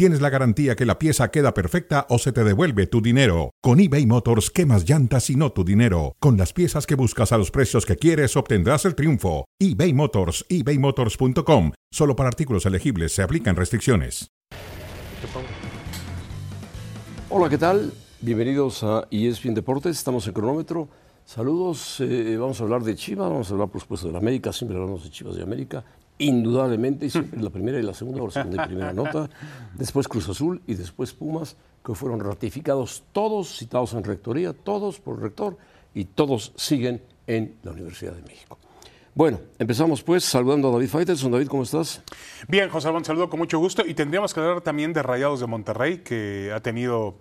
tienes la garantía que la pieza queda perfecta o se te devuelve tu dinero. Con eBay Motors, quemas llantas y no tu dinero. Con las piezas que buscas a los precios que quieres, obtendrás el triunfo. eBay Motors, ebaymotors.com. Solo para artículos elegibles se aplican restricciones. Hola, ¿qué tal? Bienvenidos a ESPN Deportes. Estamos en cronómetro. Saludos. eh, vamos a hablar de Chivas, vamos a hablar, por supuesto, de la América. Siempre hablamos de Chivas de América. Indudablemente, y siempre la primera y la segunda, o la segunda y primera nota. Después Cruz Azul y después Pumas, que fueron ratificados todos, citados en rectoría, todos por el rector, y todos siguen en la Universidad de México. Bueno, empezamos pues saludando a David Faitelson. David, ¿cómo estás? Bien, José Ramón, saludo con mucho gusto. Y tendríamos que hablar también de Rayados de Monterrey, que ha tenido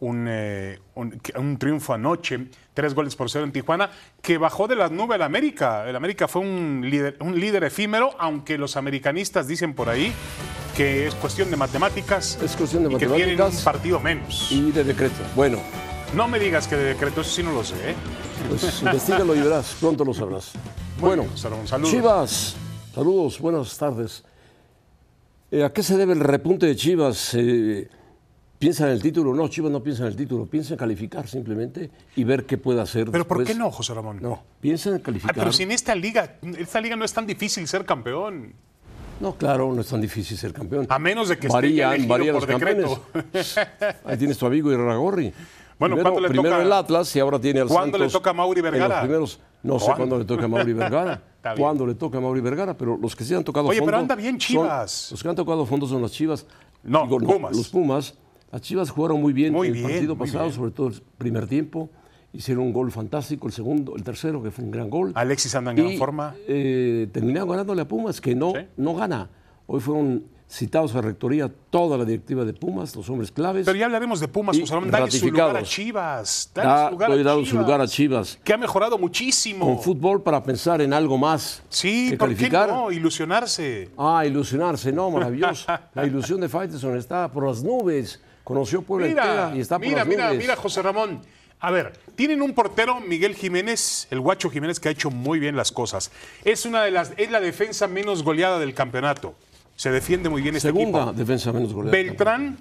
un, eh, un- triunfo anoche, tres goles por cero en Tijuana, que bajó de las nubes el América. El América fue un líder, un líder efímero, aunque los americanistas dicen por ahí que es cuestión de matemáticas. Es cuestión de y que tienen matemáticas. un partido menos. Y de decreto. Bueno, No me digas que de decreto, eso sí no lo sé. ¿eh? pues investigalo y verás, pronto lo sabrás. Bueno, saludos. Chivas, saludos, buenas tardes. Eh, ¿A qué se debe el repunte de Chivas? Eh, ¿Piensa en el título? No, Chivas no piensa en el título, piensa en calificar simplemente y ver qué puede hacer. Pero ¿por qué no, José Ramón? No, piensa en Ah, calificar. pero si en esta liga, esta liga no es tan difícil ser campeón. No, claro, no es tan difícil ser campeón. A menos de que esté varían, elegido varían por los campeones. decreto. Ahí tienes tu amigo Irragorri. Bueno, primero, ¿cuándo le primero toca- el Atlas y ahora tiene al ¿Cuándo le Santos toca a Mauri Vergara? primeros- no sé ¿Cuándo? le toca a Mauri Vergara. ¿Cuándo le toca a Mauri Vergara? Pero los que sí han tocado Oye, fondo. pero anda bien son- Chivas. los que han tocado fondo son las Chivas. No, Pumas. Los Pumas. Las Chivas jugaron muy bien Muy el bien, partido pasado, sobre todo el primer tiempo. Hicieron un gol fantástico, el segundo, el tercero, que fue un gran gol. Alexis anda en gran forma. eh, terminaron ganándole a Pumas, que no, Sí. no gana. Hoy fueron citados a rectoría toda la directiva de Pumas, los hombres claves. Pero ya hablaremos de Pumas, José Ramón. Dale su lugar a. Chivas. Dale Da- su lugar a dado Chivas. su lugar a Chivas. Que ha mejorado muchísimo. Con fútbol para pensar en algo más Sí, que ¿por qué calificar. no? Ilusionarse. Ah, ilusionarse, no, maravilloso. La ilusión de Faitelson está por las nubes. Conoció Puebla Mira, entera y está por mira, mira, mira, José Ramón. A ver, tienen un portero, Miguel Jiménez, el guacho Jiménez, que ha hecho muy bien las cosas. Es una de las, es la defensa menos goleada del campeonato. Se defiende muy bien este Segunda equipo. defensa menos goleada. Beltrán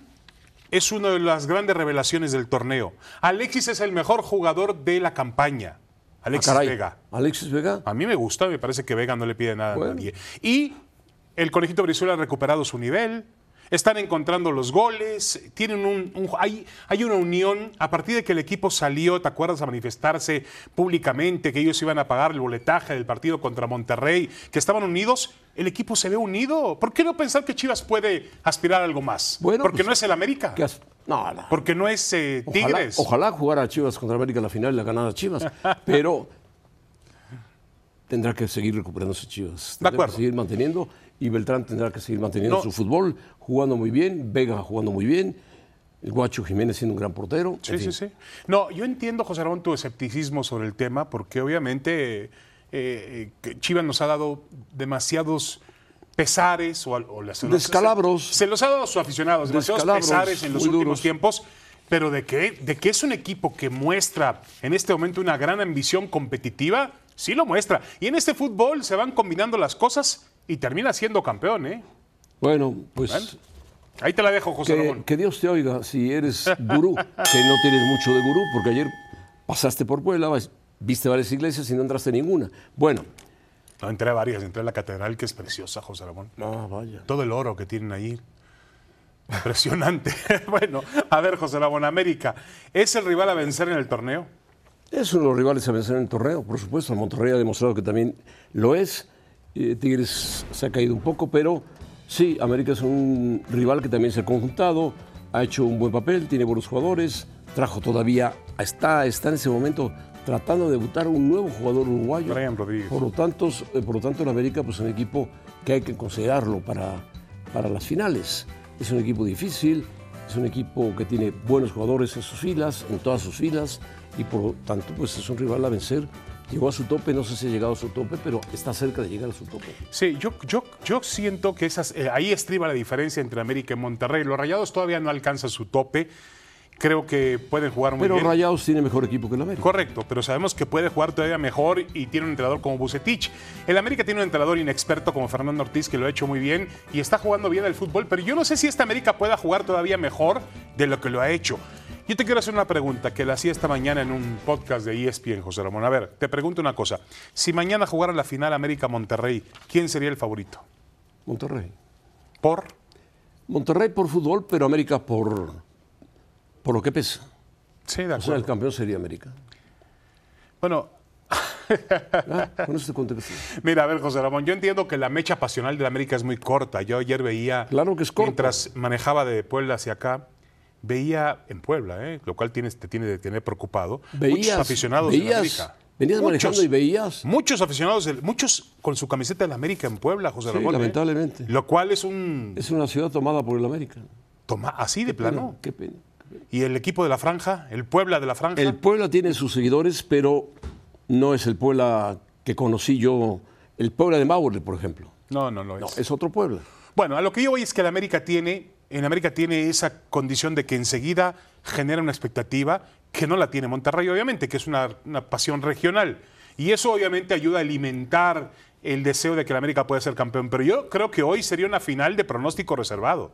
es una de las grandes revelaciones del torneo. Alexis es el mejor jugador de la campaña. Ah, Alexis. Vega. Alexis Vega. A mí me gusta, me parece que Vega no le pide nada Bueno. a nadie. Y el Conejito Brizuela ha recuperado su nivel. Están encontrando los goles, tienen un, un- hay, hay una unión. A partir de que el equipo salió, ¿te acuerdas? A manifestarse públicamente, que ellos iban a pagar el boletaje del partido contra Monterrey, que estaban unidos, el equipo se ve unido. ¿Por qué no pensar que Chivas puede aspirar a algo más? Bueno, Porque pues, no es el América. ¿Qué has- No, no. Porque no es eh, Ojalá, Tigres. ojalá jugara Chivas contra América en la final y la ganara Chivas. Pero tendrá que seguir recuperándose Chivas. Tendrá acuerdo. que seguir manteniendo y Beltrán tendrá que seguir manteniendo No. su fútbol, jugando muy bien, Vega jugando muy bien, el Guacho Jiménez siendo un gran portero. Sí, sí, sí. No, yo entiendo, José Ramón, tu escepticismo sobre el tema, porque obviamente eh, eh, Chivas nos ha dado demasiados pesares o, o las- Descalabros. Se, se los ha dado a sus aficionados, demasiados pesares en los últimos duros. tiempos. Pero de que, de que es un equipo que muestra en este momento una gran ambición competitiva, sí lo muestra. Y en este fútbol se van combinando las cosas y termina siendo campeón, ¿eh? Bueno, pues Ahí te la dejo, José que, Ramón. que Dios te oiga si eres gurú, que no tienes mucho de gurú, porque ayer pasaste por Puebla, viste varias iglesias y no entraste en ninguna. Bueno, No, entré a varias, entré a la catedral, que es preciosa, José Ramón. no, vaya. todo el oro que tienen ahí. Impresionante. bueno, a ver, José Ramón, América, ¿es el rival a vencer en el torneo? Es uno de los rivales a vencer en el torneo, por supuesto. Monterrey ha demostrado que también lo es. Eh, Tigres se ha caído un poco, pero sí, América es un rival que también se ha conjuntado, ha hecho un buen papel, tiene buenos jugadores, trajo todavía, está, está en ese momento tratando de debutar un nuevo jugador uruguayo. Brian Rodríguez. Por lo tanto, eh, por lo tanto en América pues, es un equipo que hay que considerarlo para, para las finales. Es un equipo difícil, es un equipo que tiene buenos jugadores en sus filas, en todas sus filas, y por lo tanto pues, es un rival a vencer llegó a su tope, no sé si ha llegado a su tope, pero está cerca de llegar a su tope. Sí, yo, yo, yo siento que esas, eh, ahí estriba la diferencia entre América y Monterrey. Los Rayados todavía no alcanzan su tope. Creo que pueden jugar muy Pero bien. Rayados tiene mejor equipo que el América. Correcto, pero sabemos que puede jugar todavía mejor y tiene un entrenador como Bucetich. El América tiene un entrenador inexperto como Fernando Ortiz que lo ha hecho muy bien y está jugando bien el fútbol, pero yo no sé si esta América pueda jugar todavía mejor de lo que lo ha hecho. Yo te quiero hacer una pregunta que la hacía esta mañana en un podcast de ESPN, José Ramón. A ver, te pregunto una cosa. Si mañana jugara la final América-Monterrey, ¿quién sería el favorito? Monterrey. ¿Por? Monterrey por fútbol, pero América por, por lo que pesa. Sí, de O sea, acuerdo. el campeón sería América. Bueno, Ah, Con. Mira, a ver, José Ramón, yo entiendo que la mecha pasional de la América es muy corta. Yo ayer veía, Claro que es corta. mientras manejaba de Puebla hacia acá, veía en Puebla, ¿eh? lo cual tienes, te tiene de tener preocupado, muchos Veías, aficionados de la veías, América. venías Muchos. manejando y veías. Muchos aficionados, muchos con su camiseta de la América en Puebla, José Sí, Ramón. ¿eh? lamentablemente. Lo cual es un Es una ciudad tomada por el América. toma así de plano. Qué pena. Y el equipo de la franja, el Puebla de la franja. El Puebla tiene sus seguidores, pero no es el Puebla que conocí yo. El Puebla de Maure, por ejemplo. No, no lo No, es. es otro Puebla. Bueno, a lo que yo voy es que el América tiene, en América tiene esa condición de que enseguida genera una expectativa que no la tiene Monterrey, obviamente, que es una, una pasión regional. Y eso obviamente ayuda a alimentar el deseo de que el América pueda ser campeón. Pero yo creo que hoy sería una final de pronóstico reservado.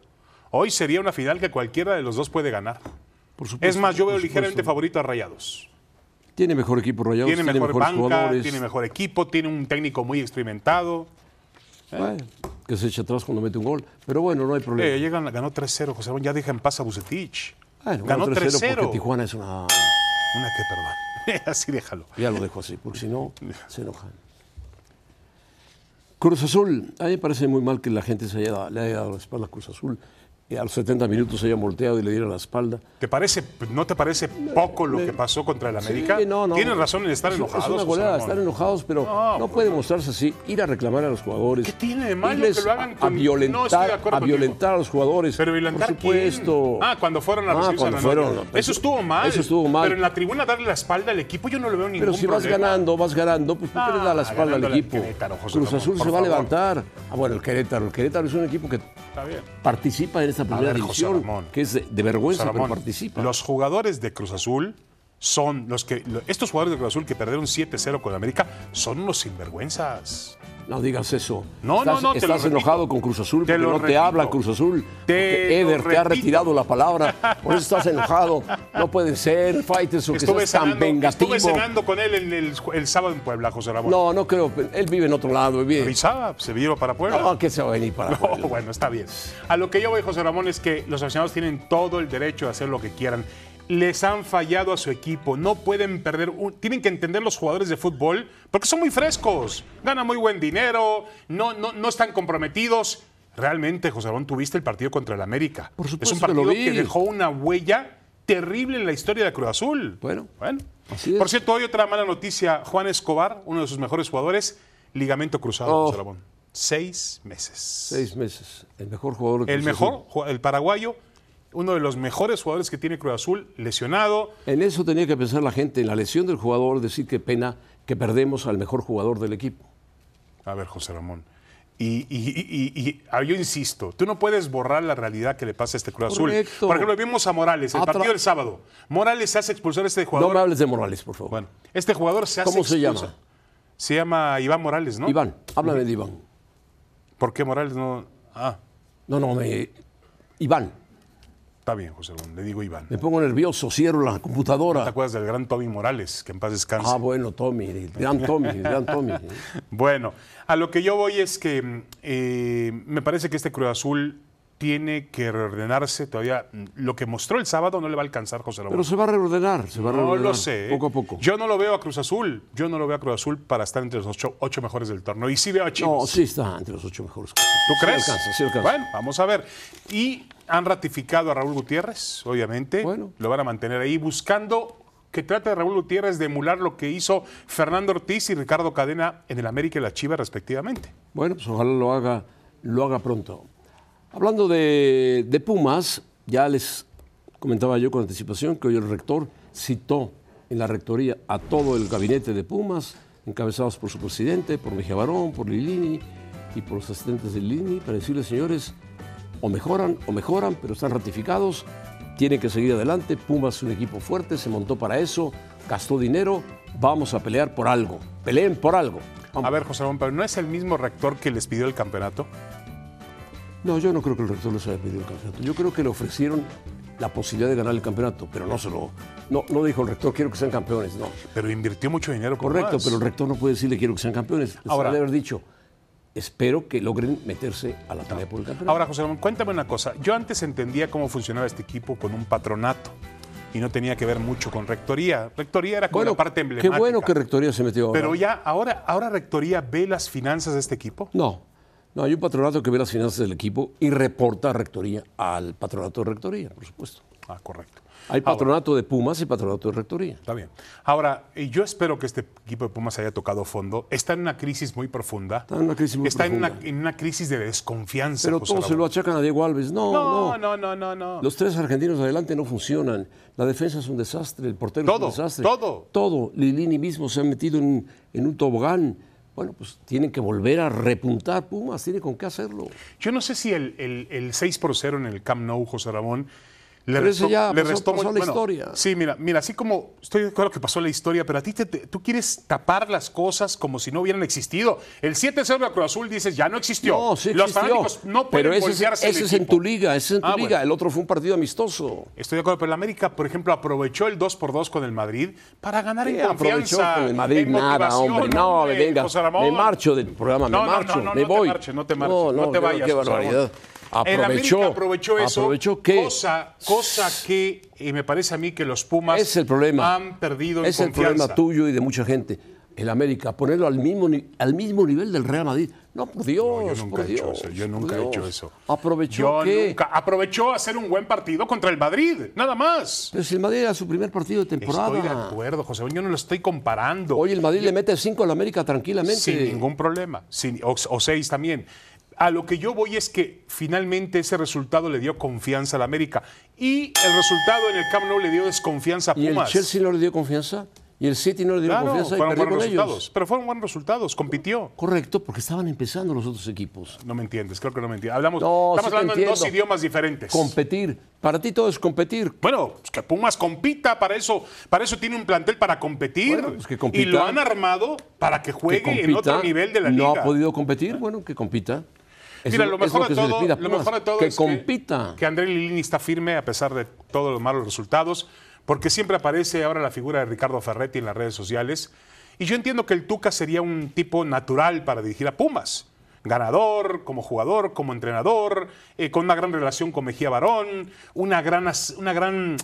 Hoy sería una final que cualquiera de los dos puede ganar. Por supuesto, Es más, yo veo ligeramente favorito a Rayados. Tiene mejor equipo Rayados, Tiene tiene, mejor banca, jugadores. tiene mejor equipo, tiene un técnico muy experimentado. Bueno, que se echa atrás cuando mete un gol. Pero bueno, no hay problema. Eh, llegan, ganó 3-0, José Ramón, ya deja en paz a Bucetich. Bueno, ganó 3-0 3-0. porque Tijuana es una... Una que perdón. Así déjalo. Ya lo dejo así, porque si no, se enojan. Cruz Azul, a mí me parece muy mal que la gente se haya, le haya dado la espalda a Cruz Azul. Y a los 70 minutos se haya volteado y le diera la espalda. ¿Te parece, ¿No te parece poco lo que pasó contra el América? Sí, no, no. Tienen razón en estar Es- enojados. Es una goleada, estar enojados, pero No, no, pues puede mostrarse así. Ir a reclamar a los jugadores. ¿Qué tiene de malo que lo hagan a- a, con- No, de violentar, a violentar a los jugadores. Pero violentar Por supuesto. quién? Ah, cuando fueron a Ah, cuando a fueron, Eso eso- estuvo mal. eso estuvo mal. Pero en la tribuna darle la espalda al equipo yo no le veo ningún Pero si vas problema. ganando, vas ganando, pues ¿por qué le da la Ah, espalda al equipo? Cruz Azul se va a levantar. Ah, bueno, el Querétaro. El Querétaro es un equipo que participa en esta primera ver, José división, Ramón. que es de, de vergüenza, pero Ramón, participa. Los jugadores de Cruz Azul son los que. Estos jugadores de Cruz Azul que perdieron 7-0 con América son unos sinvergüenzas. No digas eso. No, estás, no, no, te lo Estás repito. enojado con Cruz Azul Te porque lo no te repito. habla Cruz Azul. lo Eder te ha retirado la palabra. Por eso estás enojado. No puede ser, Faitelson, que Estuve seas tan cenando, vengativo. estuve cenando con él en el, el sábado en Puebla, José Ramón. No, no creo. Él vive en otro lado. Vive. Avisaba, se vino para Puebla. No, que se va a venir para No, Puebla. bueno, está bien. A lo que yo voy, José Ramón, es que los aficionados tienen todo el derecho de hacer lo que quieran. Les han fallado a su equipo, no pueden perder, un- tienen que entender los jugadores de fútbol porque son muy frescos, ganan muy buen dinero, no, no, no están comprometidos. Realmente, José Ramón, tuviste el partido contra el América. Por es supuesto un que lo partido que, dejó una huella terrible en la historia de Cruz Azul. Bueno, bueno. así es. Por cierto, hoy otra mala noticia, Juan Escobar, uno de sus mejores jugadores, ligamento cruzado, Oh. José Ramón. Seis meses. Seis meses. El mejor jugador de El Cruz mejor, Azul. ju- el paraguayo, uno de los mejores jugadores que tiene Cruz Azul, lesionado. En eso tenía que pensar la gente, en la lesión del jugador, decir qué pena que perdemos al mejor jugador del equipo. A ver, José Ramón. Y, y- y- y- y- ah, yo insisto, tú no puedes borrar la realidad que le pasa a este Cruz Azul. Correcto. Por ejemplo, vimos a Morales, el Atra- partido del sábado. Morales se hace expulsar a este No jugador. me hables de Morales, por favor. Bueno, este jugador se hace ¿Cómo se llama? Se llama Iván Morales, ¿no? Iván, háblame de Iván. ¿Por qué Morales no? Ah, No, no, me... Iván, está bien, José Ramón, le digo Iván. me pongo nervioso, cierro la ¿Te computadora. acuerdas del gran Tommy Morales? Que en paz descanse. Ah, bueno, Tommy, el gran Tommy, el gran Tommy. Bueno, a lo que yo voy es que eh, me parece que este Cruz Azul tiene que reordenarse todavía. Lo que mostró el sábado no le va a alcanzar José Ramón. Pero se va a reordenar, se va a no reordenar. lo sé. ¿eh? Poco a poco. Yo no lo veo a Cruz Azul. Yo no lo veo a Cruz Azul para estar entre los ocho, ocho mejores del torneo. Y sí veo a Chivas. No, sí está entre los ocho mejores. ¿Tú Sí crees? alcanza, sí alcanza. Bueno, vamos a ver. Y han ratificado a Raúl Gutiérrez, obviamente. Bueno. Lo van a mantener ahí buscando que trate de Raúl Gutiérrez de emular lo que hizo Fernando Ortiz y Ricardo Cadena en el América y la Chivas respectivamente. Bueno, pues ojalá lo haga, lo haga pronto. Hablando de, de Pumas, ya les comentaba yo con anticipación que hoy el rector citó en la rectoría a todo el gabinete de Pumas, encabezados por su presidente, por Mejía Barón, por Lilini y por los asistentes de Lilini, para decirles, señores, o mejoran o mejoran, pero están ratificados, tienen que seguir adelante. Pumas es un equipo fuerte, se montó para eso, gastó dinero, vamos a pelear por algo. Peleen por algo. A ver, José Ramón, pero ¿no es el mismo rector que les pidió el campeonato? No, yo no creo que el rector les haya pedido el campeonato. Yo creo que le ofrecieron la posibilidad de ganar el campeonato, pero no se lo. No, no dijo el rector, quiero que sean campeones, no. Pero invirtió mucho dinero. por Correcto, más. pero el rector no puede decirle quiero que sean campeones. Les Ahora- debe haber dicho, espero que logren meterse a la pelea por el campeonato. Ahora, José Ramón, cuéntame una cosa. Yo antes entendía cómo funcionaba este equipo con un patronato y no tenía que ver mucho con rectoría. Rectoría era como bueno, la parte qué emblemática. bueno que Rectoría se metió ahora. Pero ya, ahora, ahora Rectoría ve las finanzas de este equipo. No, no, hay un patronato que ve las finanzas del equipo y reporta a Rectoría al patronato de Rectoría, por supuesto. Ah, correcto. Hay Ahora, patronato de Pumas y patronato de Rectoría. Está bien. Ahora, yo espero que este equipo de Pumas haya tocado fondo. Está en una crisis muy profunda. Está en una crisis muy Está en una, profunda. en una crisis de desconfianza. Pero todos se lo achacan a Diego Alves. No, No, no. no, no, no, no. Los tres argentinos adelante no funcionan. La defensa es un desastre, el portero Todo, es un desastre. todo. Todo. Lilini mismo se ha metido en, en un tobogán. Bueno, pues tienen que volver a repuntar Pumas, tiene con qué hacerlo. Yo no sé si el, el- el 6 por 0 en el Camp Nou, José Ramón, le Pero ese restó, ya le pasó- restó pasó muy- la historia. Sí, mira, mira, así como estoy de acuerdo que pasó la historia, pero a ti te- te- tú quieres tapar las cosas como si no hubieran existido. El 7-0 de Cruz Azul dices, ya no existió. No, sí Los existió. fanáticos no pueden pero ese, es, voltearse el ese es en tu liga, ese es en tu Ah, liga. bueno. El otro fue un partido amistoso. Estoy de acuerdo, pero el América, por ejemplo, aprovechó el 2 por 2 con el Madrid para ganar en ¿Qué aprovechó confianza. con el Madrid? Nada, hombre. No, me venga. Me marcho del programa, No, me no, marcho, no, no, me no te voy. marches, no te marches, No, te vayas. qué barbaridad. Aprovechó, América aprovechó eso. ¿Aprovechó qué? Cosa, cosa que eh, me parece a mí que los Pumas Es el problema. han perdido en Es el confianza. problema tuyo y de mucha gente. El América, ponerlo al mismo, al mismo nivel del Real Madrid. No, por Dios, No, yo nunca por he hecho eso. Yo nunca he hecho eso. ¿Aprovechó Yo qué? nunca. Aprovechó hacer un buen partido contra el Madrid, nada más. Pero si el Madrid era su primer partido de temporada. Estoy de acuerdo, José. Yo no lo estoy comparando. Hoy el Madrid le mete cinco al América tranquilamente. Sin ningún problema. Sin- o, o seis también. A lo que yo voy es que finalmente ese resultado le dio confianza al América. Y el resultado en el Camp Nou le dio desconfianza a ¿Y el Pumas. Chelsea no le dio confianza? ¿Y el City no le dio Claro, confianza y perdió buenos con resultados. ellos? Pero fueron buenos resultados. Compitió. Correcto, porque estaban empezando los otros equipos. No me entiendes, creo que no me entiendes. Hablamos, No, estamos sí hablando en dos idiomas diferentes. Competir. Para ti todo es competir. Bueno, pues que Pumas compita, para eso, para eso tiene un plantel para competir. Bueno, pues que compita. y lo han armado para que Que juegue en otro nivel de la no liga. ha podido competir, bueno, que compita. Mira, lo mejor, de todo, lo mejor de todo que es compita. que, que André Lilini está firme a pesar de todos los malos resultados, porque siempre aparece ahora la figura de Ricardo Ferretti en las redes sociales. Y yo entiendo que el Tuca sería un tipo natural para dirigir a Pumas. Ganador, como jugador, como entrenador, eh, con una gran relación con Mejía Barón, una gran, una gran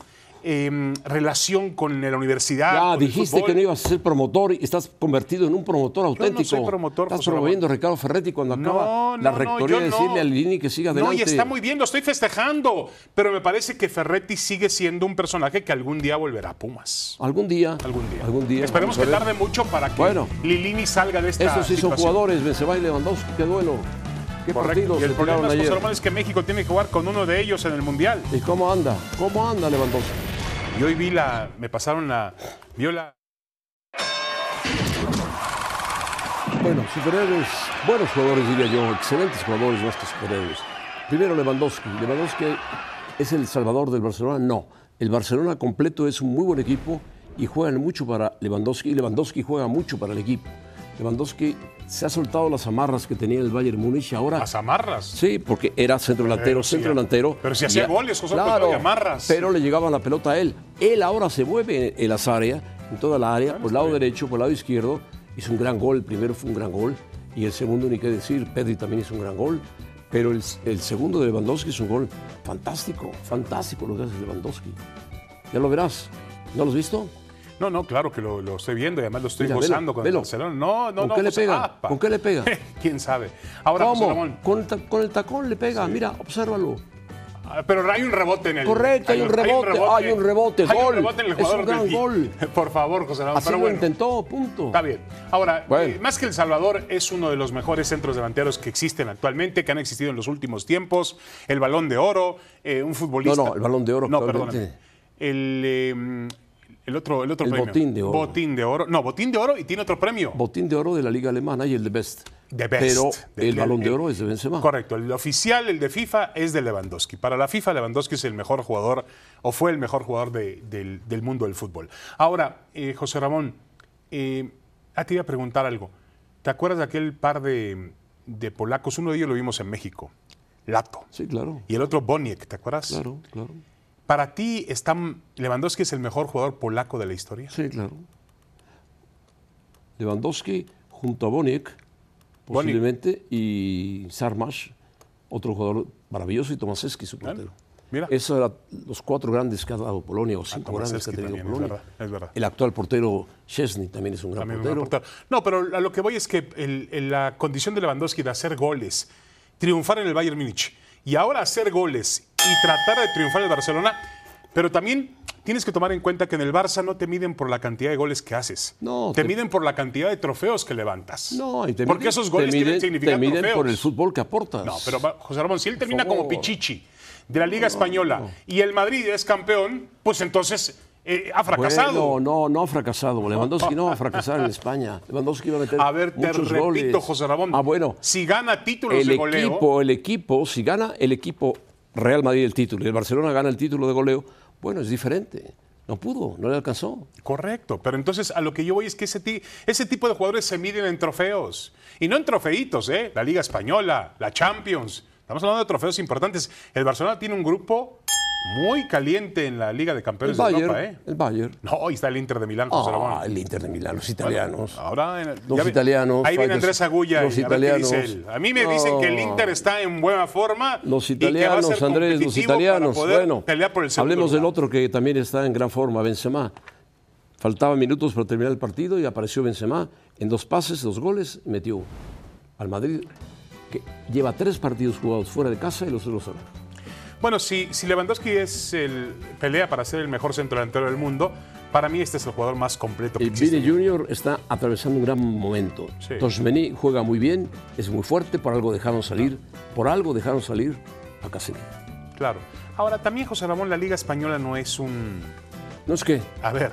eh, relación con la universidad. Ya dijiste que no ibas a ser promotor y estás convertido en un promotor auténtico. soy promotor, Estás José promoviendo a Ricardo Ferretti cuando acaba No, la no, no, rectoría yo de no. decirle a Lini que siga adelante. No, y está muy bien, lo estoy festejando. Pero me parece que Ferretti sigue siendo un personaje que algún día volverá a Pumas. Algún día. Algún día. Algún día. Esperemos que tarde mucho para que Bueno. Lilini salga de esta Estos sí son jugadores, Benzema y Lewandowski, qué duelo. Qué partidos Y el problema es, ayer. Es que México tiene que jugar con uno de ellos en el Mundial. ¿Y cómo anda? ¿Cómo anda Lewandowski? Y hoy vi la, me pasaron la, vio la, Bueno, superhéroes, buenos jugadores diría yo, excelentes jugadores que superhéroes. Primero Lewandowski. Lewandowski es el salvador del Barcelona. No, el Barcelona completo es un muy buen equipo y juegan mucho para Lewandowski y Lewandowski juega mucho para el equipo. Lewandowski se ha soltado las amarras que tenía el Bayern Múnich ahora. las amarras. Sí, porque era centro delantero, si- centro delantero. pero si hacía Ya- goles, José, pues, claro, amarras. Pero le llegaba la pelota a él. Él ahora se mueve en las áreas, en toda la área, por el lado derecho, por el lado izquierdo. Hizo un gran gol. El primero fue un gran gol. Y el segundo, ni qué decir, Pedri también hizo un gran gol. Pero el, el segundo de Lewandowski es un gol fantástico, fantástico lo que hace Lewandowski. Ya lo verás. ¿No lo has visto? No, no, claro que lo, lo estoy viendo y además lo estoy Mira, gozando velo, con velo. el Barcelona. No, no, ¿Con no. qué le pega? apa. ¿Con qué le pega? ¿Quién sabe? Ahora, ¿Cómo? Ramón, Con el, con el tacón le pega. Mira, obsérvalo. Ah, Pero hay un rebote en el. Correcto, hay un rebote, hay un rebote, Hay gol. un rebote en el Es jugador un gran gol. Por favor, José Ramón. Así pero lo bueno, intentó, punto. Está bien. Ahora, Bueno. eh, más que El Salvador, es uno de los mejores centros delanteros que existen actualmente, que han existido en los últimos tiempos. El balón de oro, eh, un futbolista. No, no, el Balón de Oro No, perdóname. El, eh, El otro, el otro El premio. botín de oro. Botín de oro. No, botín de oro y tiene otro premio. Botín de oro de la Liga Alemana y el de Best. The best. Pero De- el de- balón de oro es de Benzema. Correcto, el oficial, el de FIFA, es de Lewandowski. Para la FIFA, Lewandowski es el mejor jugador, o fue el mejor jugador de- del, del mundo del fútbol. Ahora, eh, José Ramón, eh, a ti iba a preguntar algo. ¿Te acuerdas de aquel par de, de polacos? Uno de ellos lo vimos en México, Lato. Sí, claro. Y el otro Boniek, ¿te acuerdas? Claro, claro. Para ti, está, ¿Lewandowski es el mejor jugador polaco de la historia? Sí, claro. Lewandowski junto a Boniek, posiblemente, y Sarmash, otro jugador maravilloso, y Tomaseski, su portero. Mira. Esos eran los cuatro grandes que ha dado Polonia, o cinco grandes que ha tenido también, es Polonia. verdad, es verdad. El actual portero Chesney también es un gran portero. No, pero a lo que voy es que el- el- la condición de Lewandowski de hacer goles, triunfar en el Bayern Múnich y ahora hacer goles y tratar de triunfar el Barcelona, pero también tienes que tomar en cuenta que en el Barça no te miden por la cantidad de goles que haces. No, te, te- miden por la cantidad de trofeos que levantas. No, y te Porque miden- esos goles te tienen miden, significar te miden trofeos. por el fútbol que aportas. No, pero José Ramón, si él termina como. Pichichi de la Liga Española y el Madrid es campeón, pues entonces eh, ha fracasado. Bueno, no, no ha fracasado. Lewandowski no va a fracasar en España. Lewandowski va a meter A ver, te muchos repito, goles. José Ramón. Ah, bueno. Si gana títulos El de goleo. equipo, el equipo, si gana el equipo Real Madrid el título y el Barcelona gana el título de goleo, bueno, es diferente. No pudo, no le alcanzó. Correcto, pero entonces a lo que yo voy es que ese, ese tipo de jugadores se miden en trofeos. Y no en trofeitos, ¿eh? La Liga Española, la Champions. Estamos hablando de trofeos importantes. El Barcelona tiene un grupo muy caliente en la Liga de El Campeones de Bayern, Europa, ¿eh? el Bayern. No, ahí está el Inter de Milán, Ramón. Ah, el Inter de Milán, los italianos. Ahora, en- Los ya ve- italianos, Ahí viene Andrés Agulla. los y a ver qué dice italianos. él. A mí me dicen que el. Inter está en buena forma. Los y que va a italianos, ser Andrés, los italianos. Bueno, pelear por el hablemos del otro que también está en gran forma, Benzema. Faltaban minutos para terminar el partido y apareció Benzema en dos pases, dos goles, metió al Madrid, que lleva tres partidos jugados fuera de casa y los los ganó. Bueno, si, si Lewandowski es el, pelea para ser el mejor centro delantero del mundo, para mí este es el jugador más completo que El. Vini Junior está atravesando un gran momento. Sí. Tosmení juega muy bien, es muy fuerte, por algo dejaron salir, por algo dejaron salir a Casemiro. Claro. Ahora, también, José Ramón, la Liga Española no es un... No es que, A ver,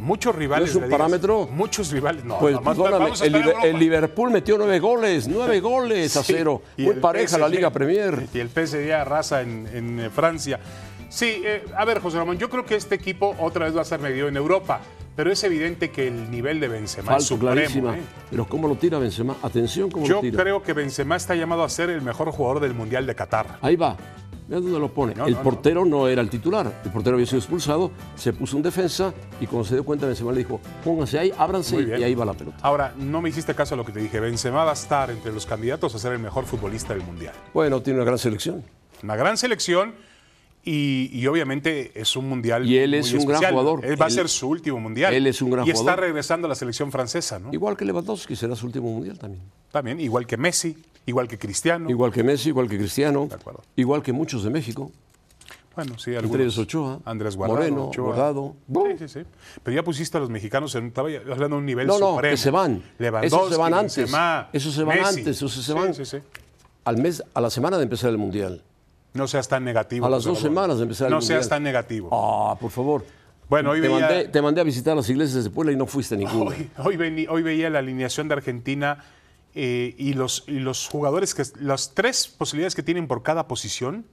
muchos rivales... ¿No es un parámetro? Muchos rivales... No, pues nomás perdóname, vamos a el. Liverpool metió nueve goles, nueve goles a cero. Muy pareja la Liga Premier. Y el PSG arrasa en, en, eh, Francia. Sí, eh, a ver, José Ramón, yo creo que este equipo otra vez va a ser medido en Europa, pero es evidente que el nivel de Benzema es supremo. ¿eh? Pero ¿cómo lo tira Benzema? Atención, ¿cómo Yo lo tira? creo que Benzema está llamado a ser el mejor jugador del Mundial de Qatar. Ahí va. Dónde lo pone. No, el no, portero no. era el titular. El portero había sido expulsado, se puso un defensa y cuando se dio cuenta Benzema le dijo, pónganse ahí, ábranse y ahí va la pelota. Ahora, no me hiciste caso a lo que te dije. Benzema va a estar entre los candidatos a ser el mejor futbolista del Mundial. Bueno, tiene una gran selección. Una gran selección y, y obviamente es un Mundial Y él muy es un gran jugador. Él va a ser su último Mundial. él es un gran Y está jugador. regresando a la selección francesa, ¿no? Igual que Lewandowski, será su último mundial también. También, igual que Messi, igual que Cristiano. Igual que Messi, igual que Cristiano, igual que muchos de México. Bueno, sí, Entre algunos. ellos Ochoa, Andrés Guardado. Moreno, Ochoa. Guardado. Sí, sí, sí. Pero ya pusiste a los mexicanos en estaba hablando de un nivel No, no, supremo. que se van. Esos se van antes. Benzema, Esos se van Messi. antes, esos se Sí, van. Sí, sí. Al mes, a la semana de empezar el mundial. No seas tan negativo. A las dos semanas de empezar el No mundial. seas tan negativo. Ah, por favor. Bueno, hoy te, veía- mandé, te mandé a visitar las iglesias de Puebla y no fuiste a ninguna. Hoy, hoy, vení- hoy veía la alineación de Argentina eh, y, los, y los jugadores, que las tres posibilidades que tienen por cada posición.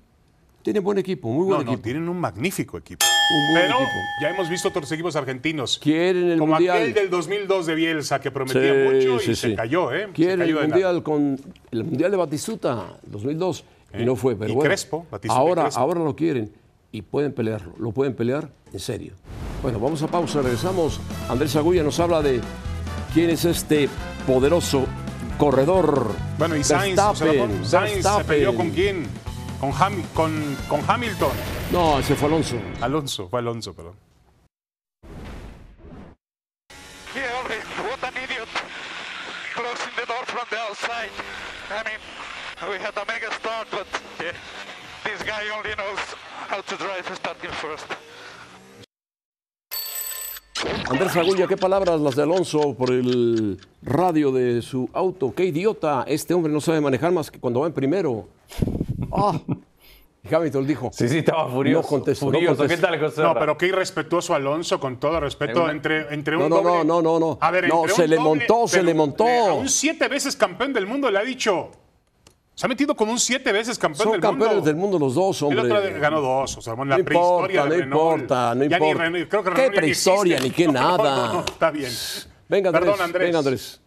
Tiene buen equipo, muy buen no, equipo. tienen un magnífico equipo. Un buen Pero equipo. ya hemos visto otros equipos argentinos. Quieren el como mundial. aquel del 2002 de Bielsa que prometía Sí, mucho sí, y sí. se cayó, ¿eh? Se Quiere el mundial con el mundial de Batistuta 2002 y no fue, pero Y bueno. Crespo, Batistuta y ahora, Crespo. ahora lo quieren y pueden pelearlo, lo pueden pelear en serio. Bueno, vamos a pausa, regresamos. Andrés Agulla nos habla de quién es este poderoso corredor. Bueno, y Sainz, Verstappen, Ramón, Sainz se peleó con quién? Con, Ham- con, con Hamilton. No, ese fue Alonso. Alonso, fue Alonso, perdón. Yeah, what an idiot. Closing the door from the outside. I mean, we had a mega start, but yeah, this guy only knows how to drive starting first. Andrés Agulla, ¿qué palabras las de Alonso por el radio de su auto? ¡Qué idiota! Este hombre no sabe manejar más que cuando va en primero. ¡Ah! Y Hamilton dijo, Sí, sí, estaba furioso. No contesto, no furioso. contesto. ¿Qué tal, José? No, pero qué irrespetuoso Alonso, con todo respeto, Una- entre, entre un No, no, doble- no, no, no, no. A ver, No, entre se un le doble- montó, se pero le montó. A un siete veces campeón del mundo le ha dicho. Se ha metido como un siete veces campeón son del campeones mundo. del mundo los dos, El hombre. otro ganó dos, o sea, bueno, la No prehistoria importa, de no importa, no Ya ni importa. Renault- creo que ¿Qué ni prehistoria, existe. ni qué No, no, nada? no, está bien. Venga, Andrés. Perdón, Andrés. Venga, Andrés.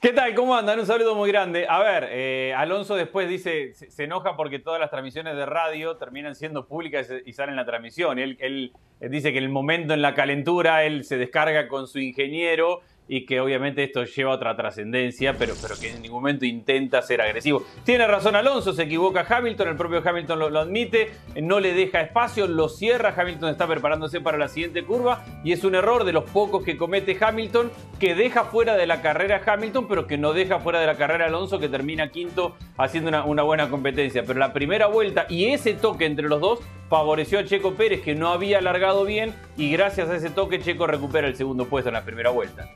¿Qué tal? ¿Cómo andan? Un saludo muy grande. A ver, eh, Alonso después dice, se, se enoja porque todas las transmisiones de radio terminan siendo públicas y, salen en la transmisión. Él, él, él dice que en el momento, en la calentura, él se descarga con su ingeniero y que obviamente esto lleva a otra trascendencia, pero, pero que en ningún momento intenta ser agresivo. Tiene razón Alonso, se equivoca Hamilton, el propio Hamilton lo, admite, no le deja espacio, lo cierra, Hamilton está preparándose para la siguiente curva y es un error de los pocos que comete Hamilton, que deja fuera de la carrera Hamilton, pero que no deja fuera de la carrera Alonso, que termina quinto haciendo una buena competencia. Pero la primera vuelta y ese toque entre los dos favoreció a Checo Pérez, que no había alargado bien, y gracias a ese toque Checo recupera el segundo puesto en la primera vuelta.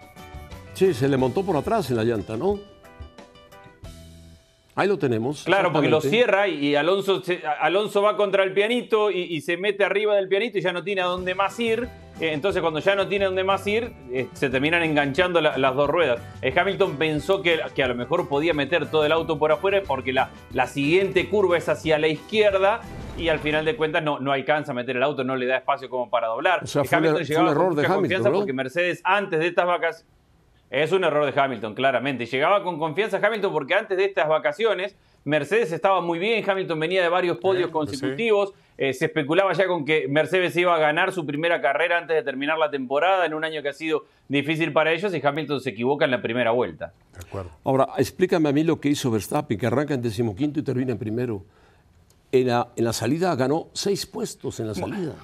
Sí, se le montó por atrás en la llanta, ¿no? Ahí lo tenemos. Claro, porque lo cierra y Alonso, Alonso va contra el pianito y, y se mete arriba del pianito y ya no tiene a dónde más ir. Eh, Entonces, cuando ya no tiene dónde más ir, eh, se terminan enganchando la- las dos ruedas. Eh, Hamilton pensó que, que a lo mejor podía meter todo el auto por afuera porque la, la siguiente curva es hacia la izquierda y al final de cuentas no, no alcanza a meter el auto, no le da espacio como para doblar. O sea, Eh, fue un er- fue un error de Hamilton, confianza ¿no? porque Mercedes antes de estas vacaciones es un error de Hamilton, claramente. Llegaba con confianza Hamilton porque antes de estas vacaciones Mercedes estaba muy bien, Hamilton venía de varios podios pues sí. consecutivos, eh, se especulaba ya con que Mercedes iba a ganar su primera carrera antes de terminar la temporada en un año que ha sido difícil para ellos y Hamilton se equivoca en la primera vuelta. De acuerdo. Ahora, explícame a mí lo que hizo Verstappen, que arranca en decimoquinto y termina en primero. En la, en la salida ganó seis puestos en la salida. Bueno,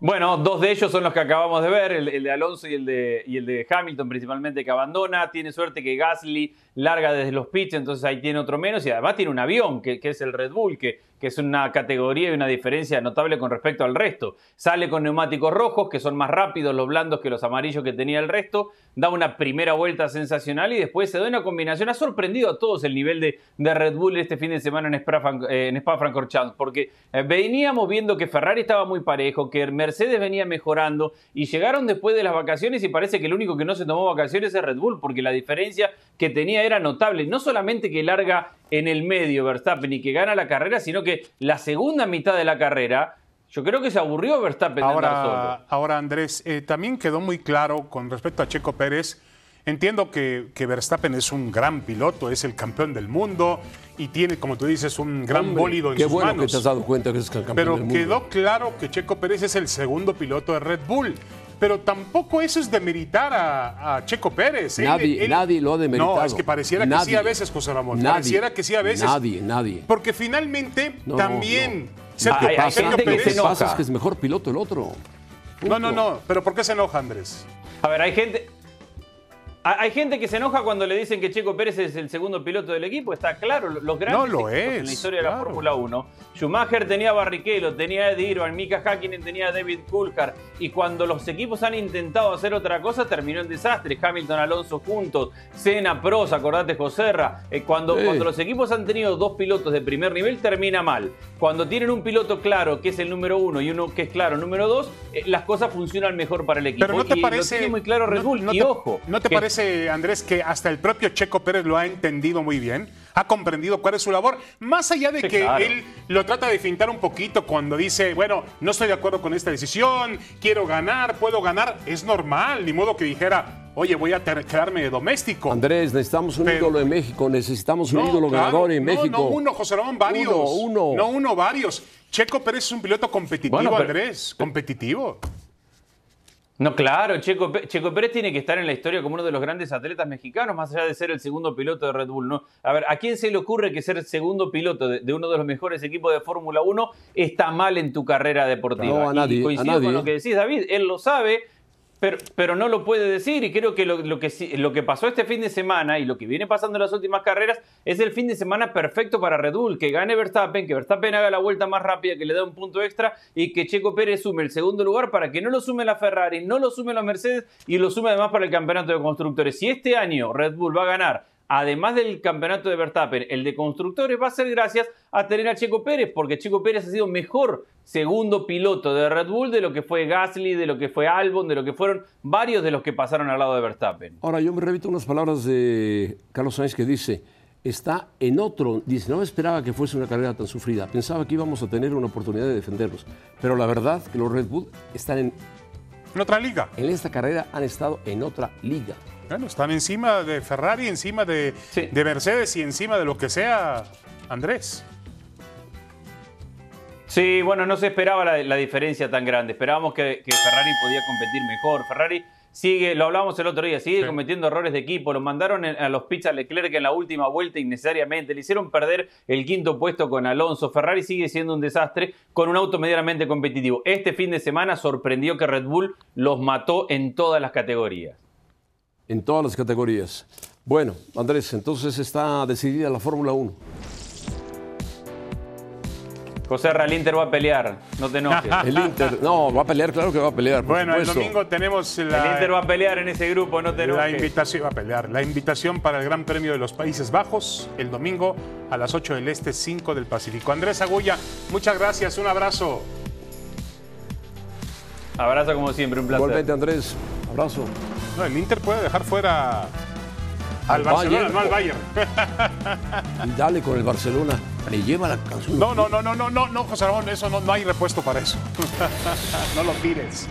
dos de ellos son los que acabamos de ver, el, de Alonso y el de, y el de Hamilton principalmente que abandona. Tiene suerte que Gasly larga desde los pits, entonces ahí tiene otro menos y además tiene un avión que es el Red Bull, que, que es una categoría y una diferencia notable con respecto al resto. Sale con neumáticos rojos, que son más rápidos los blandos que los amarillos que tenía el resto. Da una primera vuelta sensacional y después se da una combinación. Ha sorprendido a todos el nivel de, de Red Bull este fin de semana en Spa, eh, Francorchamps, porque eh, veníamos viendo que Ferrari estaba muy parejo, que Mercedes venía mejorando y llegaron después de las vacaciones y parece que el único que no se tomó vacaciones es Red Bull, porque la diferencia que tenía era notable. No solamente que larga en el medio Verstappen y que gana la carrera, sino que la segunda mitad de la carrera, yo creo que se aburrió Verstappen andar solo. Ahora, ahora Andrés, eh, también quedó muy claro con respecto a Checo Pérez. Entiendo que, que Verstappen es un gran piloto, es el campeón del mundo y tiene, como tú dices, un gran Hombre, bólido en Qué sus bueno manos. que te has dado cuenta que es campeón Pero del mundo. quedó claro que Checo Pérez es el segundo piloto de Red Bull. Pero tampoco eso es demeritar a, a Checo Pérez. Él- Nadie, él- nadie lo ha demeritado. No, es que pareciera que sí a veces, José Ramón. Nadie. Pareciera que sí a veces. Nadie, nadie. Porque finalmente No, también no. Sergio, Hay- hay Sergio gente que Pérez. se pasa enoja. es que es mejor piloto el otro. No, no, no. Pero ¿por qué se enoja Andrés? A ver, hay gente. Hay- gente que se enoja cuando le dicen que Checo Pérez es el segundo piloto del equipo. Está claro, los grandes No lo equipos es, en la historia de la. Fórmula 1. Schumacher tenía a Barrichello, tenía a Eddie Irvine, Mika Hakkinen tenía a David Coulthard. Y cuando los equipos han intentado hacer otra cosa, terminó en desastre. Hamilton, Alonso juntos, Senna, Prost, acordate Joserra. Eh, cuando, Sí. cuando los equipos han tenido dos pilotos de primer nivel, termina mal. Cuando tienen un piloto claro, que es el número uno, y uno que es claro, número dos, eh, las cosas funcionan mejor para el equipo. Pero no te Y parece. Lo tiene muy claro Red Bull. no y te- ojo. ¿No te que- parece, Andrés, que hasta el propio Checo Pérez lo ha entendido muy bien? Ha comprendido cuál es su labor. Más allá de Sí, que claro. él lo trata de fintar un poquito cuando dice, bueno, no estoy de acuerdo con esta decisión, quiero ganar, puedo ganar. Es normal, ni modo que dijera, oye, voy a quedarme de doméstico. Andrés, necesitamos un Pero- ídolo en México. Necesitamos un No, ídolo claro, ganador en no, México. No, uno, José Ramón, varios. Uno, uno. No, uno, varios. Checo Pérez es un piloto competitivo, Bueno, pero- Andrés. Competitivo. No, claro, Checo, Checo Pérez tiene que estar en la historia como uno de los grandes atletas mexicanos, más allá de ser el segundo piloto de Red Bull. ¿no? A ver, ¿a quién se le ocurre que ser segundo piloto de, de uno de los mejores equipos de Fórmula 1 está mal en tu carrera deportiva? No, a nadie, y coincido a nadie. con lo que decís, David, él lo sabe. Pero, pero no lo puede decir y creo que lo, lo que lo que pasó este fin de semana y lo que viene pasando en las últimas carreras es el fin de semana perfecto para Red Bull, que gane Verstappen, que Verstappen haga la vuelta más rápida, que le dé un punto extra y que Checo Pérez sume el segundo lugar para que no lo sume la Ferrari, no lo sume la Mercedes y lo sume además para el campeonato de constructores. Si este año Red Bull va a ganar además del campeonato de Verstappen, el de constructores va a ser gracias a tener a Checo Pérez, porque Checo Pérez ha sido mejor segundo piloto de Red Bull de lo que fue Gasly, de lo que fue Albon, de lo que fueron varios de los que pasaron al lado de Verstappen. Ahora, yo me repito unas palabras de Carlos Sainz que dice, está en otro, dice, no me esperaba que fuese una carrera tan sufrida, pensaba que íbamos a tener una oportunidad de defendernos, pero la verdad que los Red Bull están en, En otra liga. en esta carrera, han estado en otra liga. Bueno, están encima de Ferrari, encima de, Sí. de Mercedes y encima de lo que sea Andrés. Sí, bueno, no se esperaba la, la diferencia tan grande. Esperábamos que, que Ferrari podía competir mejor. Ferrari sigue, lo hablábamos el otro día, sigue Sí. cometiendo errores de equipo. Lo mandaron a los pits a Leclerc en la última vuelta innecesariamente. Le hicieron perder el quinto puesto con Alonso. Ferrari sigue siendo un desastre con un auto medianamente competitivo. Este fin de semana sorprendió que Red Bull los mató en todas las categorías. En todas las categorías. Bueno, Andrés, entonces está decidida la Fórmula 1. José Ra, el Inter va a pelear. No te enojes. El Inter, no, va a pelear, claro que va a pelear. por Bueno, el domingo tenemos El la, Inter va a pelear en ese grupo, no te la enojes. invitación, va a pelear, la invitación para el Gran Premio de los Países Bajos el domingo a las 8 del Este, 5 del Pacífico. Andrés Agulla, muchas gracias, un abrazo. Abrazo como siempre, un placer. Igualmente, Andrés, abrazo. No, el Inter puede dejar fuera al Al Barcelona, Bayern. no al Bayern. Y dale con el Barcelona. Le lleva la canción. No, no, no, no, no, no, no, José Ramón, eso no, no hay repuesto para eso. no lo tires.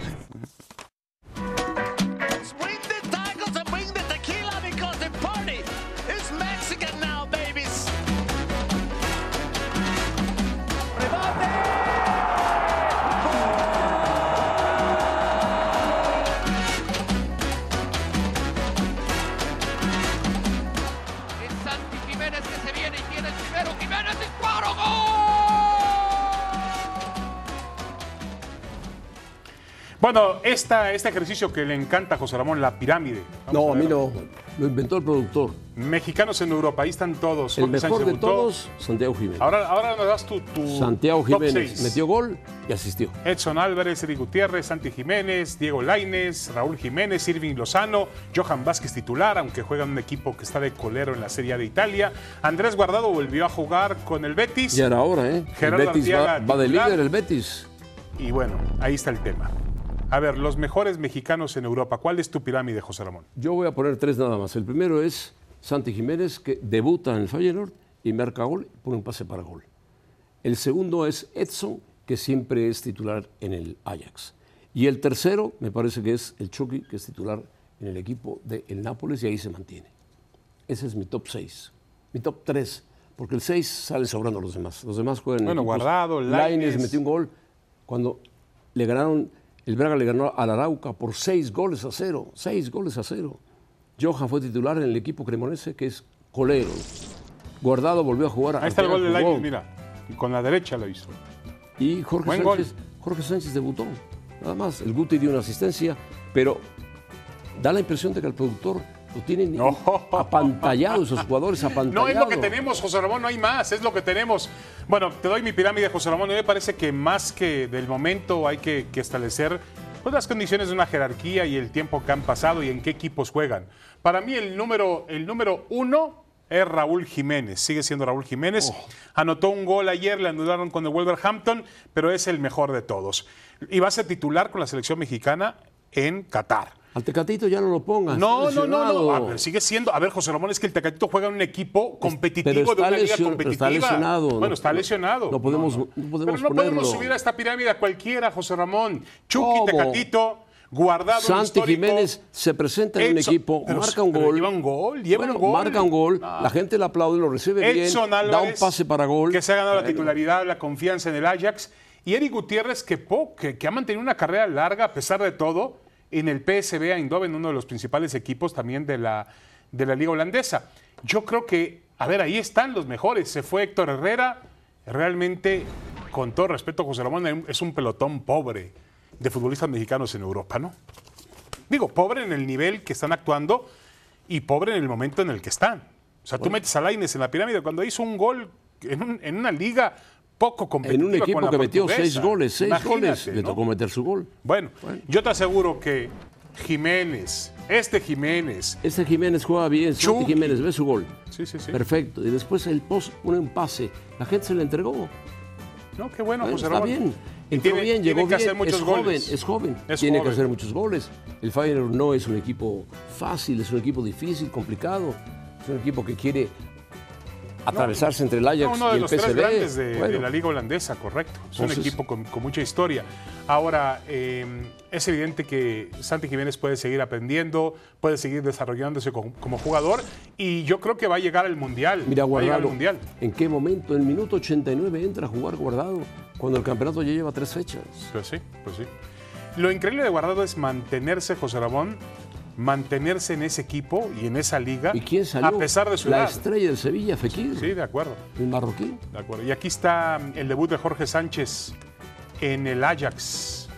Bueno, esta, este ejercicio que le encanta a José Ramón, la pirámide. Vamos No, a mí no. Lo inventó el productor. Mexicanos en Europa, ahí están todos. El Jorge mejor Sánchez de debutó. todos, Santiago Jiménez. Ahora, ahora nos das tu, tu Santiago Jiménez metió gol y asistió. Edson Álvarez, Eric Gutiérrez, Santi Jiménez, Diego Laines, Raúl Jiménez, Irving Lozano, Johan Vázquez titular, aunque juega en un equipo que está de colero en la Serie A de Italia. Andrés Guardado volvió a jugar con el Betis. Ya era hora, ¿eh? El Gerardo Betis va, Arteaga, va de líder, el Betis. Y bueno, ahí está el tema. A ver, los mejores mexicanos en Europa. ¿Cuál es tu pirámide, José Ramón? Yo voy a poner tres nada más. El primero es Santi Jiménez, que debuta en el Feyenoord y marca gol y pone un pase para gol. El segundo es Edson, que siempre es titular en el Ajax. Y el tercero, me parece que es el Chucky, que es titular en el equipo del Nápoles y ahí se mantiene. Ese es mi top 6. Mi top 3, porque el 6 sale sobrando los demás. Los demás juegan en Bueno, equipos- Guardado, Lainez. metió un gol cuando le ganaron, el Braga le ganó al Arauca por 6 goles a cero. 6 goles a cero. Johan fue titular en el equipo cremonese, que es colero. Guardado volvió a jugar. Ahí está el gol de. Lainez, mira. Y con la derecha lo hizo. Y Jorge Buen Sánchez, Jorge Sánchez debutó. Nada más. El Guti dio una asistencia, pero da la impresión de que el productor lo tiene No. apantallado, esos jugadores apantallados. No, es lo que tenemos, José Ramón, no hay más, es lo que tenemos. Bueno, te doy mi pirámide, José Ramón. A mí me parece que más que del momento hay que, que establecer pues, las condiciones de una jerarquía y el tiempo que han pasado y en qué equipos juegan. Para mí el número, el número uno es Raúl Jiménez, sigue siendo Raúl Jiménez. Anotó un gol ayer, le anularon con el Wolverhampton, pero es el mejor de todos. Y va a ser titular con la selección mexicana en Qatar. Al Tecatito ya no lo pongas. No, no, no, no. lesionado. A ver, sigue siendo. A ver, José Ramón, es que el Tecatito juega en un equipo competitivo de una liga competitiva. está lesionado. Bueno, No- está lesionado. no podemos- no podemos Pero no ponerlo. podemos subir a esta pirámide a cualquiera, José Ramón. Chucky, ¿Cómo? Tecatito, guardado. Santi. Jiménez se presenta en un equipo, pero- marca un gol. Lleva un gol, lleva Bueno, un gol. marca un gol, Ah. la gente le aplaude, lo recibe Edson bien, da un Álvarez, pase para gol. Que se ha ganado la titularidad, la confianza en el Ajax. Y Eric Gutiérrez, que, po- que, que ha mantenido una carrera larga a pesar de todo en el PSV Eindhoven, uno de los principales equipos también de la, de la liga holandesa. Yo creo que, a ver, ahí están los mejores. Se fue Héctor Herrera. Realmente, con todo respeto, José Ramón, es un pelotón pobre de futbolistas mexicanos en Europa, ¿no? Digo, pobre en el nivel que están actuando y pobre en el momento en el que están. O sea, tú metes a Laines en la pirámide cuando hizo un gol en, un- en una liga poco competitiva. En un equipo con que metió seis goles, seis Imagínate, goles, le ¿no? tocó meter su gol. Bueno, yo te aseguro que Jiménez, Este Jiménez. Este Jiménez juega bien, Santi Chucky. Jiménez, ve su gol. Sí, sí, sí. Perfecto. Y después el post un pase. La gente se le entregó. No, qué bueno, Bueno, José está bien. Entró tiene- bien, tiene llegó que bien. hacer muchos es joven, goles. es joven. Es tiene que joven. hacer muchos goles. El Feyenoord no es un equipo fácil, es un equipo difícil, complicado. Es un equipo que quiere atravesarse entre el Ajax No, uno y de el los PSV. tres grandes de, la liga holandesa, correcto. Es un equipo con, con mucha historia. Ahora, eh, es evidente que Santi Jiménez puede seguir aprendiendo, puede seguir desarrollándose como, como jugador y yo creo que va a llegar al Mundial. Mira, llegar al Guardado. Mundial. ¿En qué momento? En el minuto 89 entra a jugar Guardado, cuando el campeonato ya lleva tres fechas. Pues sí, pues sí. Lo increíble de Guardado es mantenerse, José Ramón, mantenerse en ese equipo y en esa liga ¿Y quién salió? a pesar de su La edad. estrella del Sevilla, Fekir, Sí, de acuerdo. el marroquí. De acuerdo. Y aquí está el debut de Jorge Sánchez en el Ajax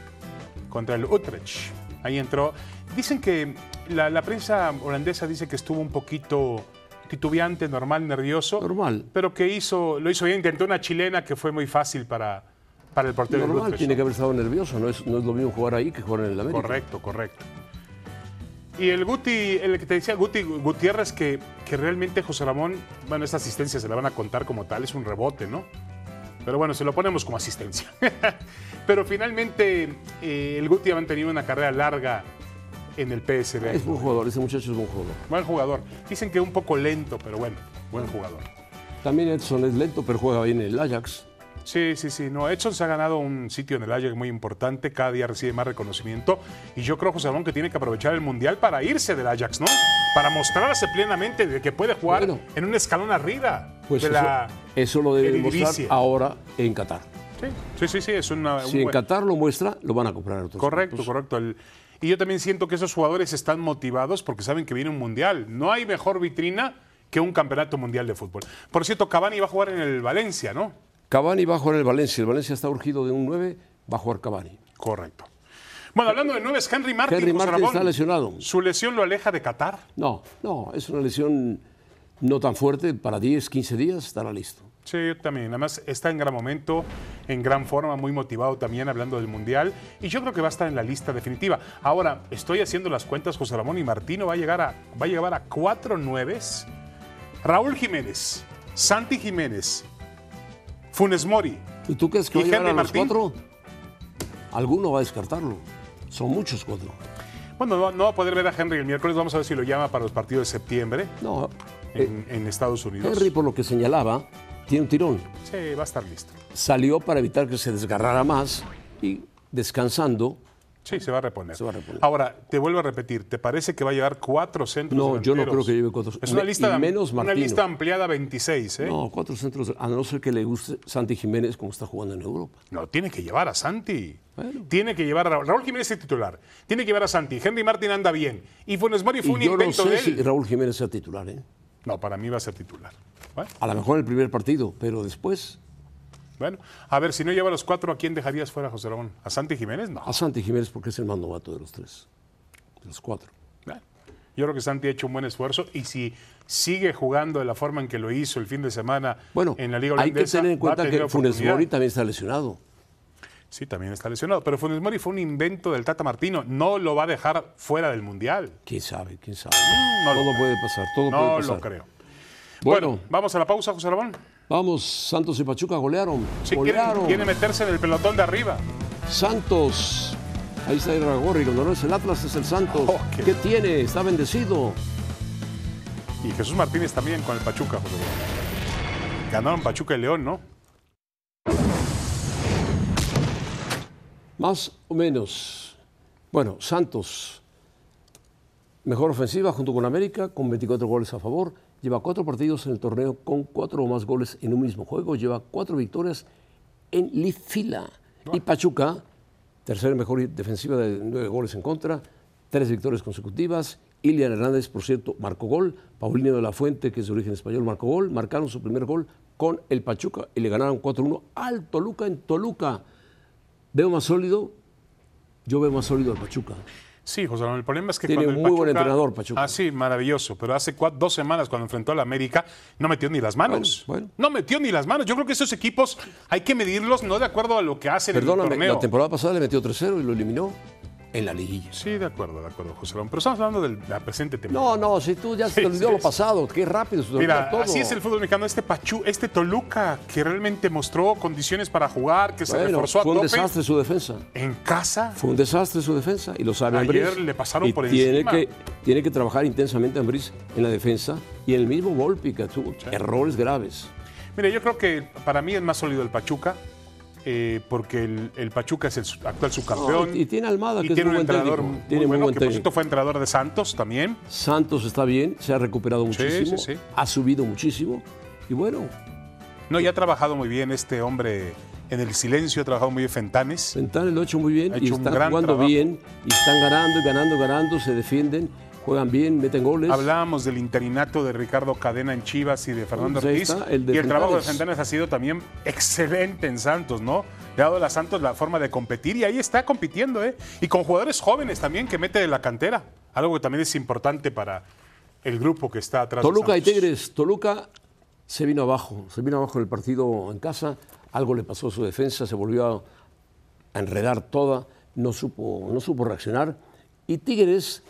contra el Utrecht. Ahí entró. Dicen que la, la prensa holandesa dice que estuvo un poquito titubeante, normal, nervioso. Normal. Pero que hizo, lo hizo bien. Intentó una chilena que fue muy fácil para, para el portero del Normal, Utrecht. tiene que haber estado nervioso. No es, no es lo mismo jugar ahí que jugar en el América. Correcto, correcto. Y el Guti, el que te decía Guti Gutiérrez, que, que realmente José Ramón, bueno, esta asistencia se la van a contar como tal, es un rebote, ¿no? Pero bueno, se lo ponemos como asistencia. Pero finalmente eh, el Guti ha mantenido una carrera larga en el PSV. Es buen jugador, ese muchacho es buen jugador. Buen jugador. Dicen que un poco lento, pero bueno, buen jugador. También Edson es lento, pero juega bien en el Ajax. Sí, sí, sí. No, Edson se ha ganado un sitio en el Ajax muy importante, cada día recibe más reconocimiento y yo creo, José Ramón, que tiene que aprovechar el Mundial para irse del Ajax, ¿no? Para mostrarse plenamente de que puede jugar Bueno. en un escalón arriba Pues de eso, la eso lo debe demostrar ahora en Qatar. Sí, sí, sí, sí, es una... un Si en buen- Qatar lo muestra, lo van a comprar otros Correcto, correcto. El- y yo también siento que esos jugadores están motivados porque saben que viene un Mundial. No hay mejor vitrina que un campeonato mundial de fútbol. Por cierto, Cavani va a jugar en el Valencia, ¿no? Cavani va a jugar en el Valencia. El Valencia está urgido de un 9, va a jugar Cavani. Correcto. Bueno, hablando de nueve, es Henry Martin. Henry Martin Ramón. está lesionado. ¿Su lesión lo aleja de Qatar? No, no, es una lesión no tan fuerte. Para 10, 15 días estará listo. Sí, yo también. Además, está en gran momento, en gran forma, muy motivado también hablando del Mundial. Y yo creo que va a estar en la lista definitiva. Ahora, estoy haciendo las cuentas, José Ramón y Martino va a llegar a, va a, llegar a cuatro nueves. Raúl Jiménez, Santi Jiménez, Funes Mori. ¿Y tú crees que ¿Y va a llegar a los cuatro? Alguno va a descartarlo. Son muchos cuatro. Bueno, no, no va a poder ver a Henry el miércoles. Vamos a ver si lo llama para los partidos de septiembre No, en, en Estados Unidos. Henry, por lo que señalaba, tiene un tirón. Sí, va a estar listo. Salió para evitar que se desgarrara más y descansando. Sí, se va a reponer. Se va a reponer. Ahora, te vuelvo a repetir, ¿te parece que va a llevar cuatro centros No, yo no creo que lleve cuatro. Es una lista, y menos una lista ampliada a 26, ¿eh? No. No, cuatro centros, a no ser que le guste Santi Jiménez como está jugando en Europa. tiene que llevar a Santi. Bueno. Tiene que llevar a Raúl. Raúl Jiménez es titular. Tiene que llevar a Santi. Henry Martin anda bien. Y Funes Mori fue un Y yo no sé de si. Raúl Jiménez sea titular, ¿eh? No, para mí va a ser titular. A lo mejor en el primer partido, pero después bueno, a ver, si no lleva a los cuatro, ¿a quién dejarías fuera, José Ramón? ¿A Santi Jiménez? No. a Santi Jiménez porque es el más novato de los tres, de los cuatro. Bueno, Yo creo que Santi ha hecho un buen esfuerzo y si sigue jugando de la forma en que lo hizo el fin de semana Bueno, en la Liga hay que Holandesa, tener en cuenta que Funes. Mori también está lesionado. Sí, también está lesionado. Pero Funes Mori fue un invento del Tata Martino. No lo va a dejar fuera del Mundial. ¿Quién sabe? ¿Quién sabe? no lo todo puede pasar, todo No puede pasar. lo creo. Bueno, Bueno, vamos a la pausa, José Ramón. Vamos, Santos y Pachuca golearon. Si quiere, golearon. quiere meterse en el pelotón de arriba. Santos. Ahí está Iragorri, cuando no es el Atlas es el Santos. Oh, qué- ¿Qué tiene? Está bendecido. Y Jesús Martínez también con el Pachuca, José. Ganaron Pachuca y León, ¿no? Más o menos. Bueno, Santos, mejor ofensiva junto con América, con 24 goles a favor. Lleva cuatro partidos en el torneo con cuatro o más goles en un mismo juego. Lleva cuatro victorias en li- fila. Y Pachuca, tercera mejor defensiva de nueve goles en contra, tres victorias consecutivas. Ilian Hernández, por cierto, marcó gol. Paulino de la Fuente, que es de origen español, marcó gol. Marcaron su primer gol con el Pachuca y le ganaron 4-1 al Toluca en Toluca. Veo más sólido, yo veo más sólido al Pachuca. Sí, José Ramón. El problema es que Tiene cuando el muy buen entrenador, Pachuca. Ah, sí, maravilloso. Pero hace cua- dos semanas cuando enfrentó a la América, no metió ni las manos. Bueno, bueno. No metió ni las manos. Yo creo que esos equipos hay que medirlos no de acuerdo a lo que hacen en el Perdóname, torneo. la temporada pasada le metió 3-0 y lo eliminó. En la liguilla. Sí, de acuerdo, de acuerdo, José Ramón. Pero estamos hablando de la presente temporada. No, no, si tú ya se te olvidó sí, lo pasado, qué rápido se Mira, todo. así es el fútbol mexicano. Este Pachu, este Toluca, que realmente mostró condiciones para jugar, que se reforzó a fue un tope. desastre su defensa. En casa, Fue un desastre su defensa y lo sabe Ayer Ambriz. le pasaron Y por tiene encima. Que, tiene que trabajar intensamente Ambriz en la defensa y el mismo Volpi que tuvo errores graves. Mire, yo creo que para mí es más sólido el Pachuca, eh, porque el, el Pachuca es el actual subcampeón. No, y- y tiene Almada, y que es tiene muy un buen entrenador técnico. muy Tiene muy bueno, buen que por cierto fue entrenador de Santos también. Santos está bien, se ha recuperado muchísimo, sí, sí. ha subido muchísimo y bueno, No, y ha trabajado muy bien este hombre en el silencio, ha trabajado muy bien Fentanes. Fentanes lo ha hecho muy bien Ha y hecho un están gran jugando trabajo. bien y están ganando y ganando, ganando, se defienden, juegan bien, meten goles. Hablábamos del interinato de Ricardo Cadena en Chivas y de Fernando Pues Ortiz. está, el de y el trabajo de Fentanes. Ha sido también excelente en Santos, ¿no? Le ha dado a Santos la forma de competir y ahí está compitiendo, ¿eh? Y con jugadores jóvenes también que mete de la cantera. Algo que también es importante para el grupo que está atrás. de Toluca y. Tigres, Toluca se vino abajo, se vino abajo en el partido en casa, algo le pasó a su defensa, se volvió a, a enredar toda, no supo, no supo reaccionar. Y Tigres,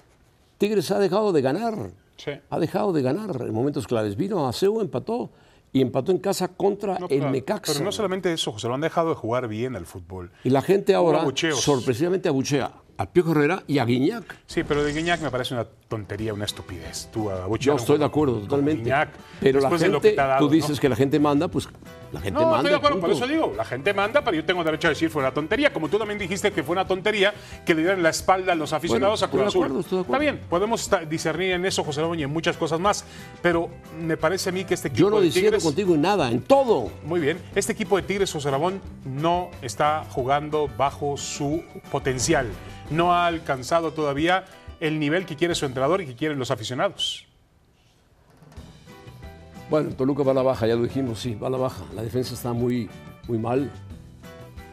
Tigres ha dejado de ganar, Sí. ha dejado de ganar en momentos claves. Vino a Seu, empató y empató en casa contra No, el Necaxa. pero no solamente eso, José, lo han dejado de jugar bien al fútbol. Y la gente ahora sorpresivamente abuchea a Pío Herrera y a Guiñac. Sí, pero de Guiñac me parece una tontería, una estupidez. Tú, Yo abuchear a un estoy de acuerdo, totalmente. Guiñac, pero la gente, dado, tú ¿no? dices que la gente manda, pues la gente No, manda. estoy de acuerdo, por eso digo, la gente manda, pero yo tengo derecho a decir fue una tontería. Como tú también dijiste que fue una tontería que le dieran la espalda a los aficionados Bueno, a Cruz estoy de Azul. acuerdo, estoy de Está acuerdo. bien, podemos discernir en eso, José Ramón, y en muchas cosas más. Pero me parece a mí que este equipo Yo no Tigres. contigo en nada, en todo. Muy bien, este equipo de Tigres, José Ramón, no está jugando bajo su potencial. No ha alcanzado todavía el nivel que quiere su entrenador y que quieren los aficionados. Bueno, Toluca va a la baja, ya lo dijimos, sí, va a la baja. La defensa está muy, muy mal.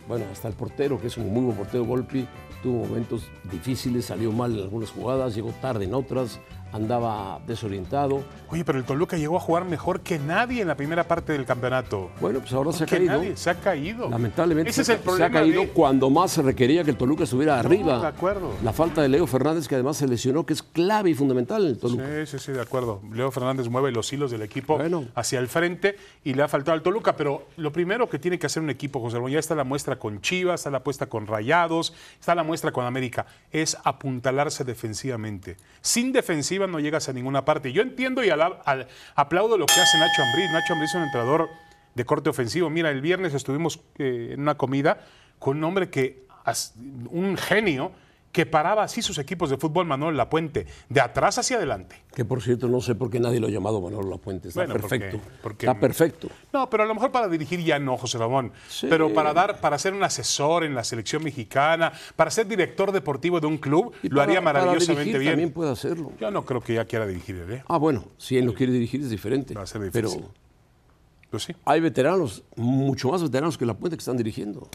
Bueno, hasta el portero, que es un muy buen portero, Volpi, tuvo momentos difíciles, salió mal en algunas jugadas, llegó tarde en otras, andaba desorientado. Oye, pero el Toluca llegó a jugar mejor que nadie en la primera parte del campeonato. Bueno, pues ahora se ha caído. nadie se ha caído. Lamentablemente Ese es se, el se problema ha caído de- cuando más se requería que el Toluca estuviera arriba. de acuerdo. La falta de Leo Fernández, que además se lesionó, que es clave y fundamental en el Toluca. Sí, sí, sí, de acuerdo. Leo Fernández mueve los hilos del equipo Bueno. hacia el frente y le ha faltado al Toluca, pero lo primero que tiene que hacer un equipo, José Ramón, ya está la muestra con Chivas, está la apuesta con Rayados, está la muestra con América, es apuntalarse defensivamente. Sin defensiva no llegas a ninguna parte. Yo entiendo y al- aplaudo lo que hace Nacho Ambriz. Nacho Ambriz es un entrenador de corte ofensivo. Mira, el viernes estuvimos eh, en una comida con un hombre que, un genio, que paraba así sus equipos de fútbol, Manuel Lapuente, de atrás hacia adelante. Que por cierto, no sé por qué nadie lo ha llamado Manolo Lapuente. Está Bueno, perfecto. porque- Está perfecto. No, pero a lo mejor para dirigir ya no, José Ramón. Sí. Pero para dar, para ser un asesor en la selección mexicana, para ser director deportivo de un club, Y lo para- haría maravillosamente dirigir bien. También puede hacerlo. Yo no creo que ya quiera dirigir él, ¿eh? Ah, bueno, si él lo quiere dirigir es diferente. Va a ser Pero difícil. Pues sí. hay veteranos, mucho más veteranos que la Puente que están dirigiendo.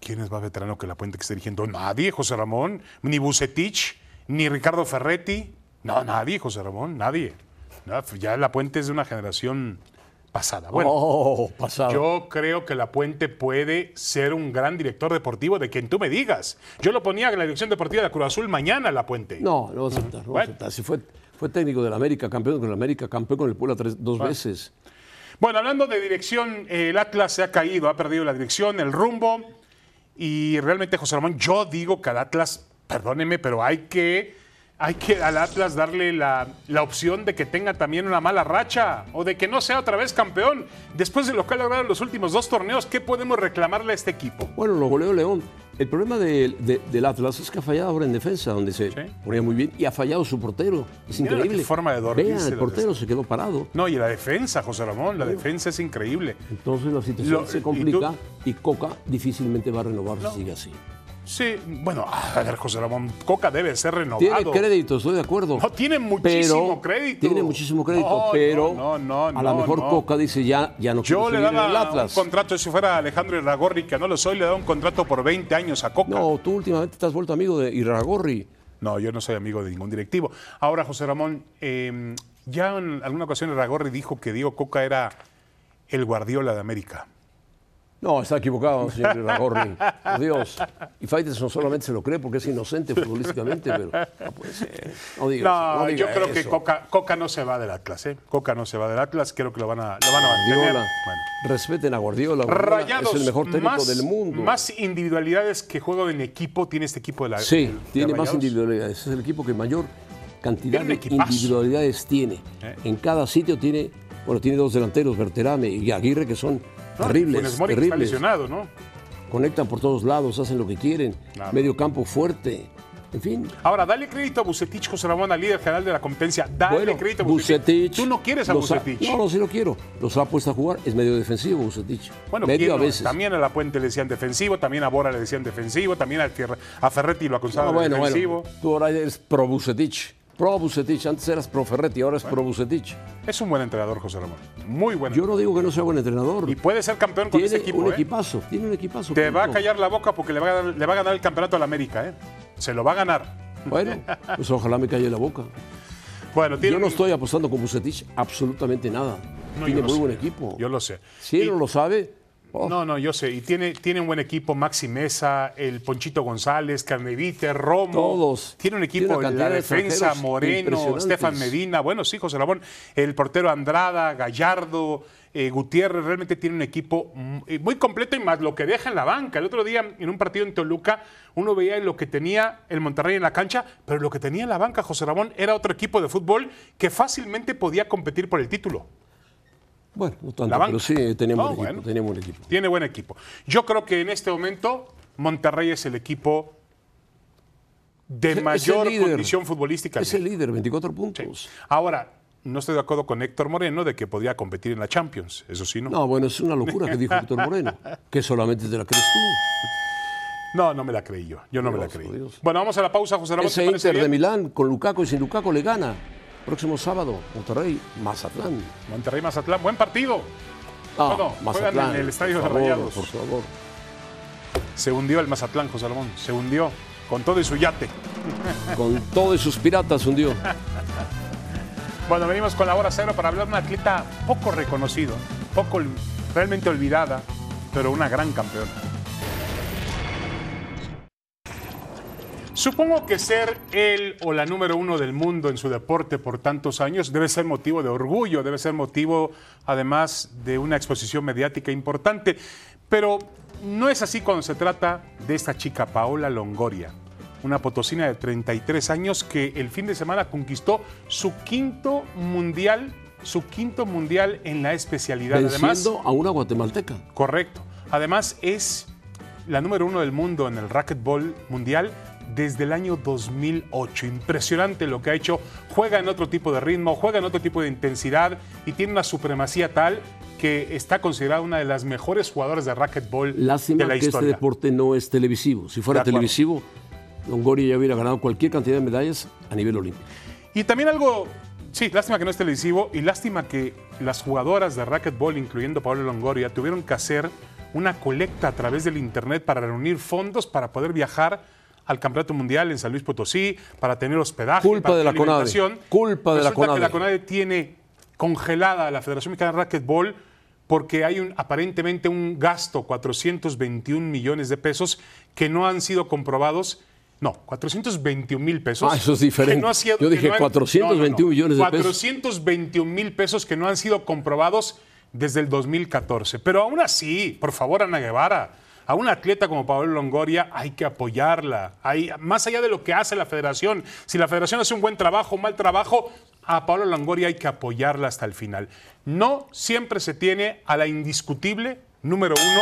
¿Quién es más veterano que la Puente que está dirigiendo? Nadie, José Ramón. Ni Bucetich, ni Ricardo Ferretti. No, nadie, José Ramón, nadie. No, ya la Puente es de una generación pasada. Bueno, oh, pasado. Yo creo que La Puente puede ser un gran director deportivo de quien tú me digas. Yo lo ponía en la dirección deportiva de Cruz Azul mañana, La Puente. No, no va a aceptar. No va a Bueno. aceptar. Si fue, fue técnico del América, campeón con el América, campeón con el Puebla tres- dos veces. Bueno, hablando de dirección, el Atlas se ha caído, ha perdido la dirección, el rumbo. Y realmente, José Ramón, yo digo que al Atlas, perdóneme, pero hay que, hay que al Atlas darle la, la opción de que tenga también una mala racha o de que no sea otra vez campeón. Después de lo que ha logrado en los últimos dos torneos, ¿qué podemos reclamarle a este equipo? Bueno, lo goleó León. El problema de- de- del Atlas es que ha fallado ahora en defensa, donde se Sí. ponía muy bien, y ha fallado su portero. Es Mira increíble. forma de dormirse Vean, el portero se quedó parado. No, y la defensa, José Ramón, la defensa es increíble. Entonces la situación Lo- se y complica tú- y, Coca difícilmente va a renovar si sigue así. Sí, bueno, a ver, José Ramón, Coca debe ser renovado. Tiene crédito, estoy de acuerdo. No, tiene muchísimo Pero- crédito. Tiene muchísimo crédito, No, pero no, no, no, a lo mejor. Coca dice ya, ya no Yo le el daba un contrato, si fuera Alejandro Iragorri, que no lo soy, le daba un contrato por 20 años a Coca. No, tú últimamente te has vuelto amigo de Iragorri. No, yo no soy amigo de ningún directivo. Ahora, José Ramón, eh, ya en alguna ocasión Iragorri dijo que Diego Coca era el Guardiola de América. No, está equivocado, señor Iragorri. Por Dios. Y Faitelson solamente se lo cree porque es inocente futbolísticamente, pero no puede ser. No diga eso, No, no diga yo creo que eso. Coca Coca, Coca no se va del Atlas, ¿eh? Coca no se va del Atlas, creo que lo van a, lo van a mantener. Bueno. Respeten a Guardiola. Guardiola Rayados, es el mejor técnico más, del mundo. Más individualidades que juego en equipo tiene este equipo de la sí, de- de tiene más individualidades. Es el equipo que mayor cantidad de individualidades tiene. Eh. En cada sitio tiene, bueno, tiene dos delanteros, Berterame y Aguirre, que son No, terribles. Mori está terribles. lesionado, ¿no? Conectan por todos lados, hacen lo que quieren. Claro. Medio campo fuerte. En fin, Ahora, dale crédito a Bucetich, José Ramón, al líder general de la competencia. Dale bueno, crédito a Bucetich. Bucetich. Tú no quieres a ha- Bucetich. No, no, sí lo quiero. Los ha puesto a jugar. Es medio defensivo, Bucetich. Bueno, medio ¿quién a veces. También a La Puente le decían defensivo, también a Bora le decían defensivo, también a, Fer- a Ferretti lo acusaban No, de defensivo. bueno. Tú ahora eres pro Bucetich. Pro Bucetich. Antes eras pro Ferretti, ahora es pro Bucetich. Es un buen entrenador, José Ramón. Muy buen. Yo no digo que no sea buen entrenador. Y puede ser campeón con tiene ese equipo. un ¿eh? equipazo. Tiene un equipazo. Te va a callar la boca porque le va a, ganar, le va a ganar el campeonato al América. ¿eh? Se lo va a ganar. Bueno, pues ojalá me calle la boca. Bueno, tiene Yo no estoy apostando con Bucetich absolutamente nada. No, tiene muy sé. buen equipo. Yo lo sé. Si él no lo sabe, oh, No, no, yo sé. Y tiene, tiene un buen equipo. Maxi Mesa, el Ponchito González, Carnevite, Romo. Todos. Tiene un Tiene equipo en la de defensa, Moreno. Estefan Medina. Bueno, sí, José Ramón. El portero Andrada, Gallardo, eh, Gutiérrez. Realmente tiene un equipo eh, muy completo y más lo que deja en la banca. El otro día, en un partido en Toluca, uno veía lo que tenía el Monterrey en la cancha, pero lo que tenía en la banca, José Ramón, era otro equipo de fútbol que fácilmente podía competir por el título. Bueno, no tanto, pero sí, tenía No, equipo. bueno. equipo. Tiene buen equipo. Yo creo que en este momento Monterrey es el equipo de Es mayor líder. condición futbolística. Es el líder, 24 puntos. Ahora, no estoy de acuerdo con Héctor Moreno de que podía competir en la Champions. Eso sí, no. No, bueno, es una locura que dijo Héctor Moreno. Que solamente te la crees tú. No, no me la creí yo. Yo no me la creí. Dios. Bueno, vamos a la pausa, José Ramón. Ese ¿te parece Inter de? Milán con Lukaku y sin Lukaku le gana. Próximo sábado, Monterrey, Mazatlán. Monterrey Mazatlán, buen partido. Ah, Bueno, juegan en el estadio por de favor, Rayados. Por favor. Se hundió el Mazatlán, José Ramón. Se hundió con todo y su yate. Con todos sus piratas hundió. Bueno, venimos con la hora cero para hablar de una atleta poco reconocido, poco realmente olvidada, pero una gran campeona. Supongo que ser él o la número uno del mundo en su deporte por tantos años debe ser motivo de orgullo, debe ser motivo además de una exposición mediática importante, pero no es así cuando se trata de esta chica Paola Longoria, una potosina de 33 años que el fin de semana conquistó su quinto mundial, su quinto mundial en la especialidad. Además, a una guatemalteca. Correcto. Además, es la número uno del mundo en el racquetball mundial desde el año 2008. Impresionante lo que ha hecho. Juega en otro tipo de ritmo, juega en otro tipo de intensidad y tiene una supremacía tal que está considerada una de las mejores jugadoras de racquetball Lástima de la que este historia. deporte no es televisivo. Si fuera televisivo, Longoria ya hubiera ganado cualquier cantidad de medallas a nivel olímpico. Y también algo, sí, lástima que no es televisivo y lástima que las jugadoras de racquetball, incluyendo Pablo Longoria, tuvieron que hacer una colecta a través del internet para reunir fondos para poder viajar al Campeonato Mundial en San Luis Potosí, para tener hospedaje, Culpa para de la CONADE. Culpa de la Resulta que CONADE. la CONADE tiene congelada a la Federación Mexicana de Racquetball porque hay un, aparentemente un gasto, 421 millones de pesos, que no han sido comprobados. No, 421 mil pesos. Ah, eso es diferente. no sido- Yo dije no han- 421 millones de pesos. 421 mil pesos que no han sido comprobados desde el 2014. Pero aún así, por favor, Ana Guevara, a una atleta como Pablo Longoria hay que apoyarla. Hay, más allá de lo que hace la federación, si la federación hace un buen trabajo, un mal trabajo, a Pablo Longoria hay que apoyarla hasta el final. No siempre se tiene a la indiscutible número uno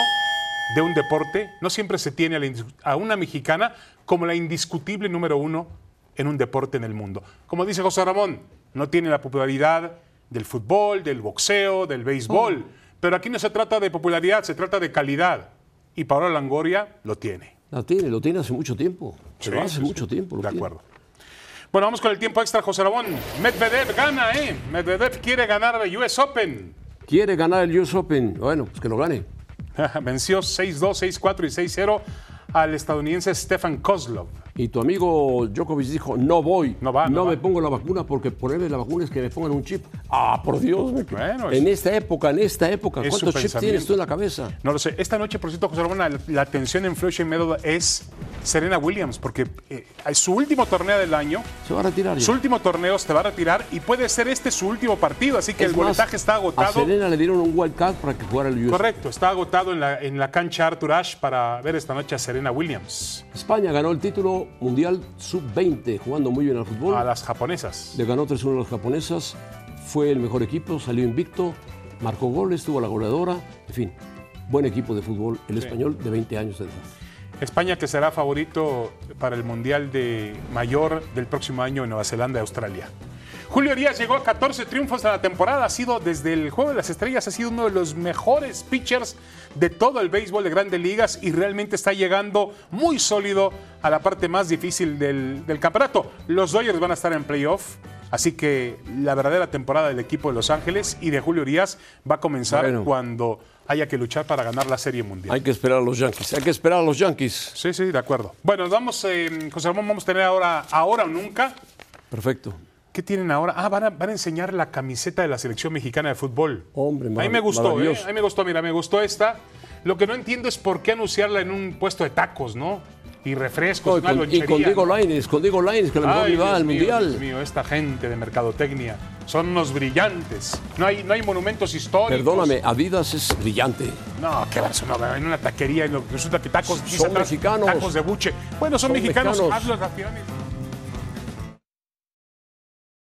de un deporte, no siempre se tiene a, la indis- a una mexicana como la indiscutible número uno en un deporte en el mundo. Como dice José Ramón, no tiene la popularidad del fútbol, del boxeo, del béisbol, pero aquí no se trata de popularidad, se trata de calidad. Y Paola Langoria lo tiene. La tiene, lo tiene hace mucho tiempo. Sí, hace sí, mucho sí. tiempo. lo De tiene. acuerdo. Bueno, vamos con el tiempo extra, José Ramón. Medvedev gana, ¿eh? Medvedev quiere ganar el US Open. Quiere ganar el US Open. Bueno, pues que lo gane. Venció 6-2, 6-4 y 6-0 al estadounidense Stefan Kozlov. Y tu amigo Djokovic dijo, no voy, No va, no me va. pongo la vacuna porque ponerme la vacuna es que me pongan un chip. Ah, por Dios. me- Bueno, es- en esta época, en esta época, es ¿cuántos chips tienes tú en la cabeza? No lo sé. Esta noche, por cierto, José Ramón, la, la atención en Flushing Meadow es Serena Williams, porque eh, es su último torneo del año, Se va a retirar ya. su último torneo se va a retirar y puede ser este su último partido, así que Es el más, boletaje está A agotado. Serena le dieron un wild card para que jugara el US. Correcto, está agotado en la, en la cancha Arthur Ashe para ver esta noche a Serena Williams, España ganó el título mundial sub-20, jugando muy bien al fútbol. a las japonesas. Le ganó 3-1 a las japonesas. Fue el mejor equipo, salió invicto, marcó goles, tuvo la goleadora. En fin, buen equipo de fútbol, el español de 20 años de edad. España que será favorito para el Mundial de Mayor del próximo año en Nueva Zelanda y Australia. Julio Arias llegó a 14 triunfos en la temporada, ha sido desde el Juego de las Estrellas, ha sido uno de los mejores pitchers de todo el béisbol de grandes ligas y realmente está llegando muy sólido a la parte más difícil del, del campeonato. Los Dodgers van a estar en playoff, así que la verdadera temporada del equipo de Los Ángeles y de Julio Urias va a comenzar Bueno. cuando haya que luchar para ganar la Serie Mundial. Hay que esperar a los Yankees, hay que esperar a los Yankees. Sí, sí, de acuerdo. Bueno, nos vamos, eh, José Ramón, vamos a tener ahora, ahora o nunca. Perfecto. ¿Qué tienen ahora? Ah, van a, van a enseñar la camiseta de la selección mexicana de fútbol. Hombre, A mí me gustó, ¿eh? A mí me gustó, mira, me gustó esta. Lo que no entiendo es por qué anunciarla en un puesto de tacos, ¿no? Y refrescos, No, y, con, y con Diego. Lainez, con Diego Lainez, que a lo mejor Ay, ni va Dios al mío, Mundial. Dios mío, esta gente de mercadotecnia son unos brillantes. No hay, no hay monumentos históricos. Perdóname, Adidas es brillante. No, qué va no, en una taquería y lo- resulta que tacos, Son mexicanos. tacos de buche. Bueno, son, Son mexicanos, mexicanos. hazlos.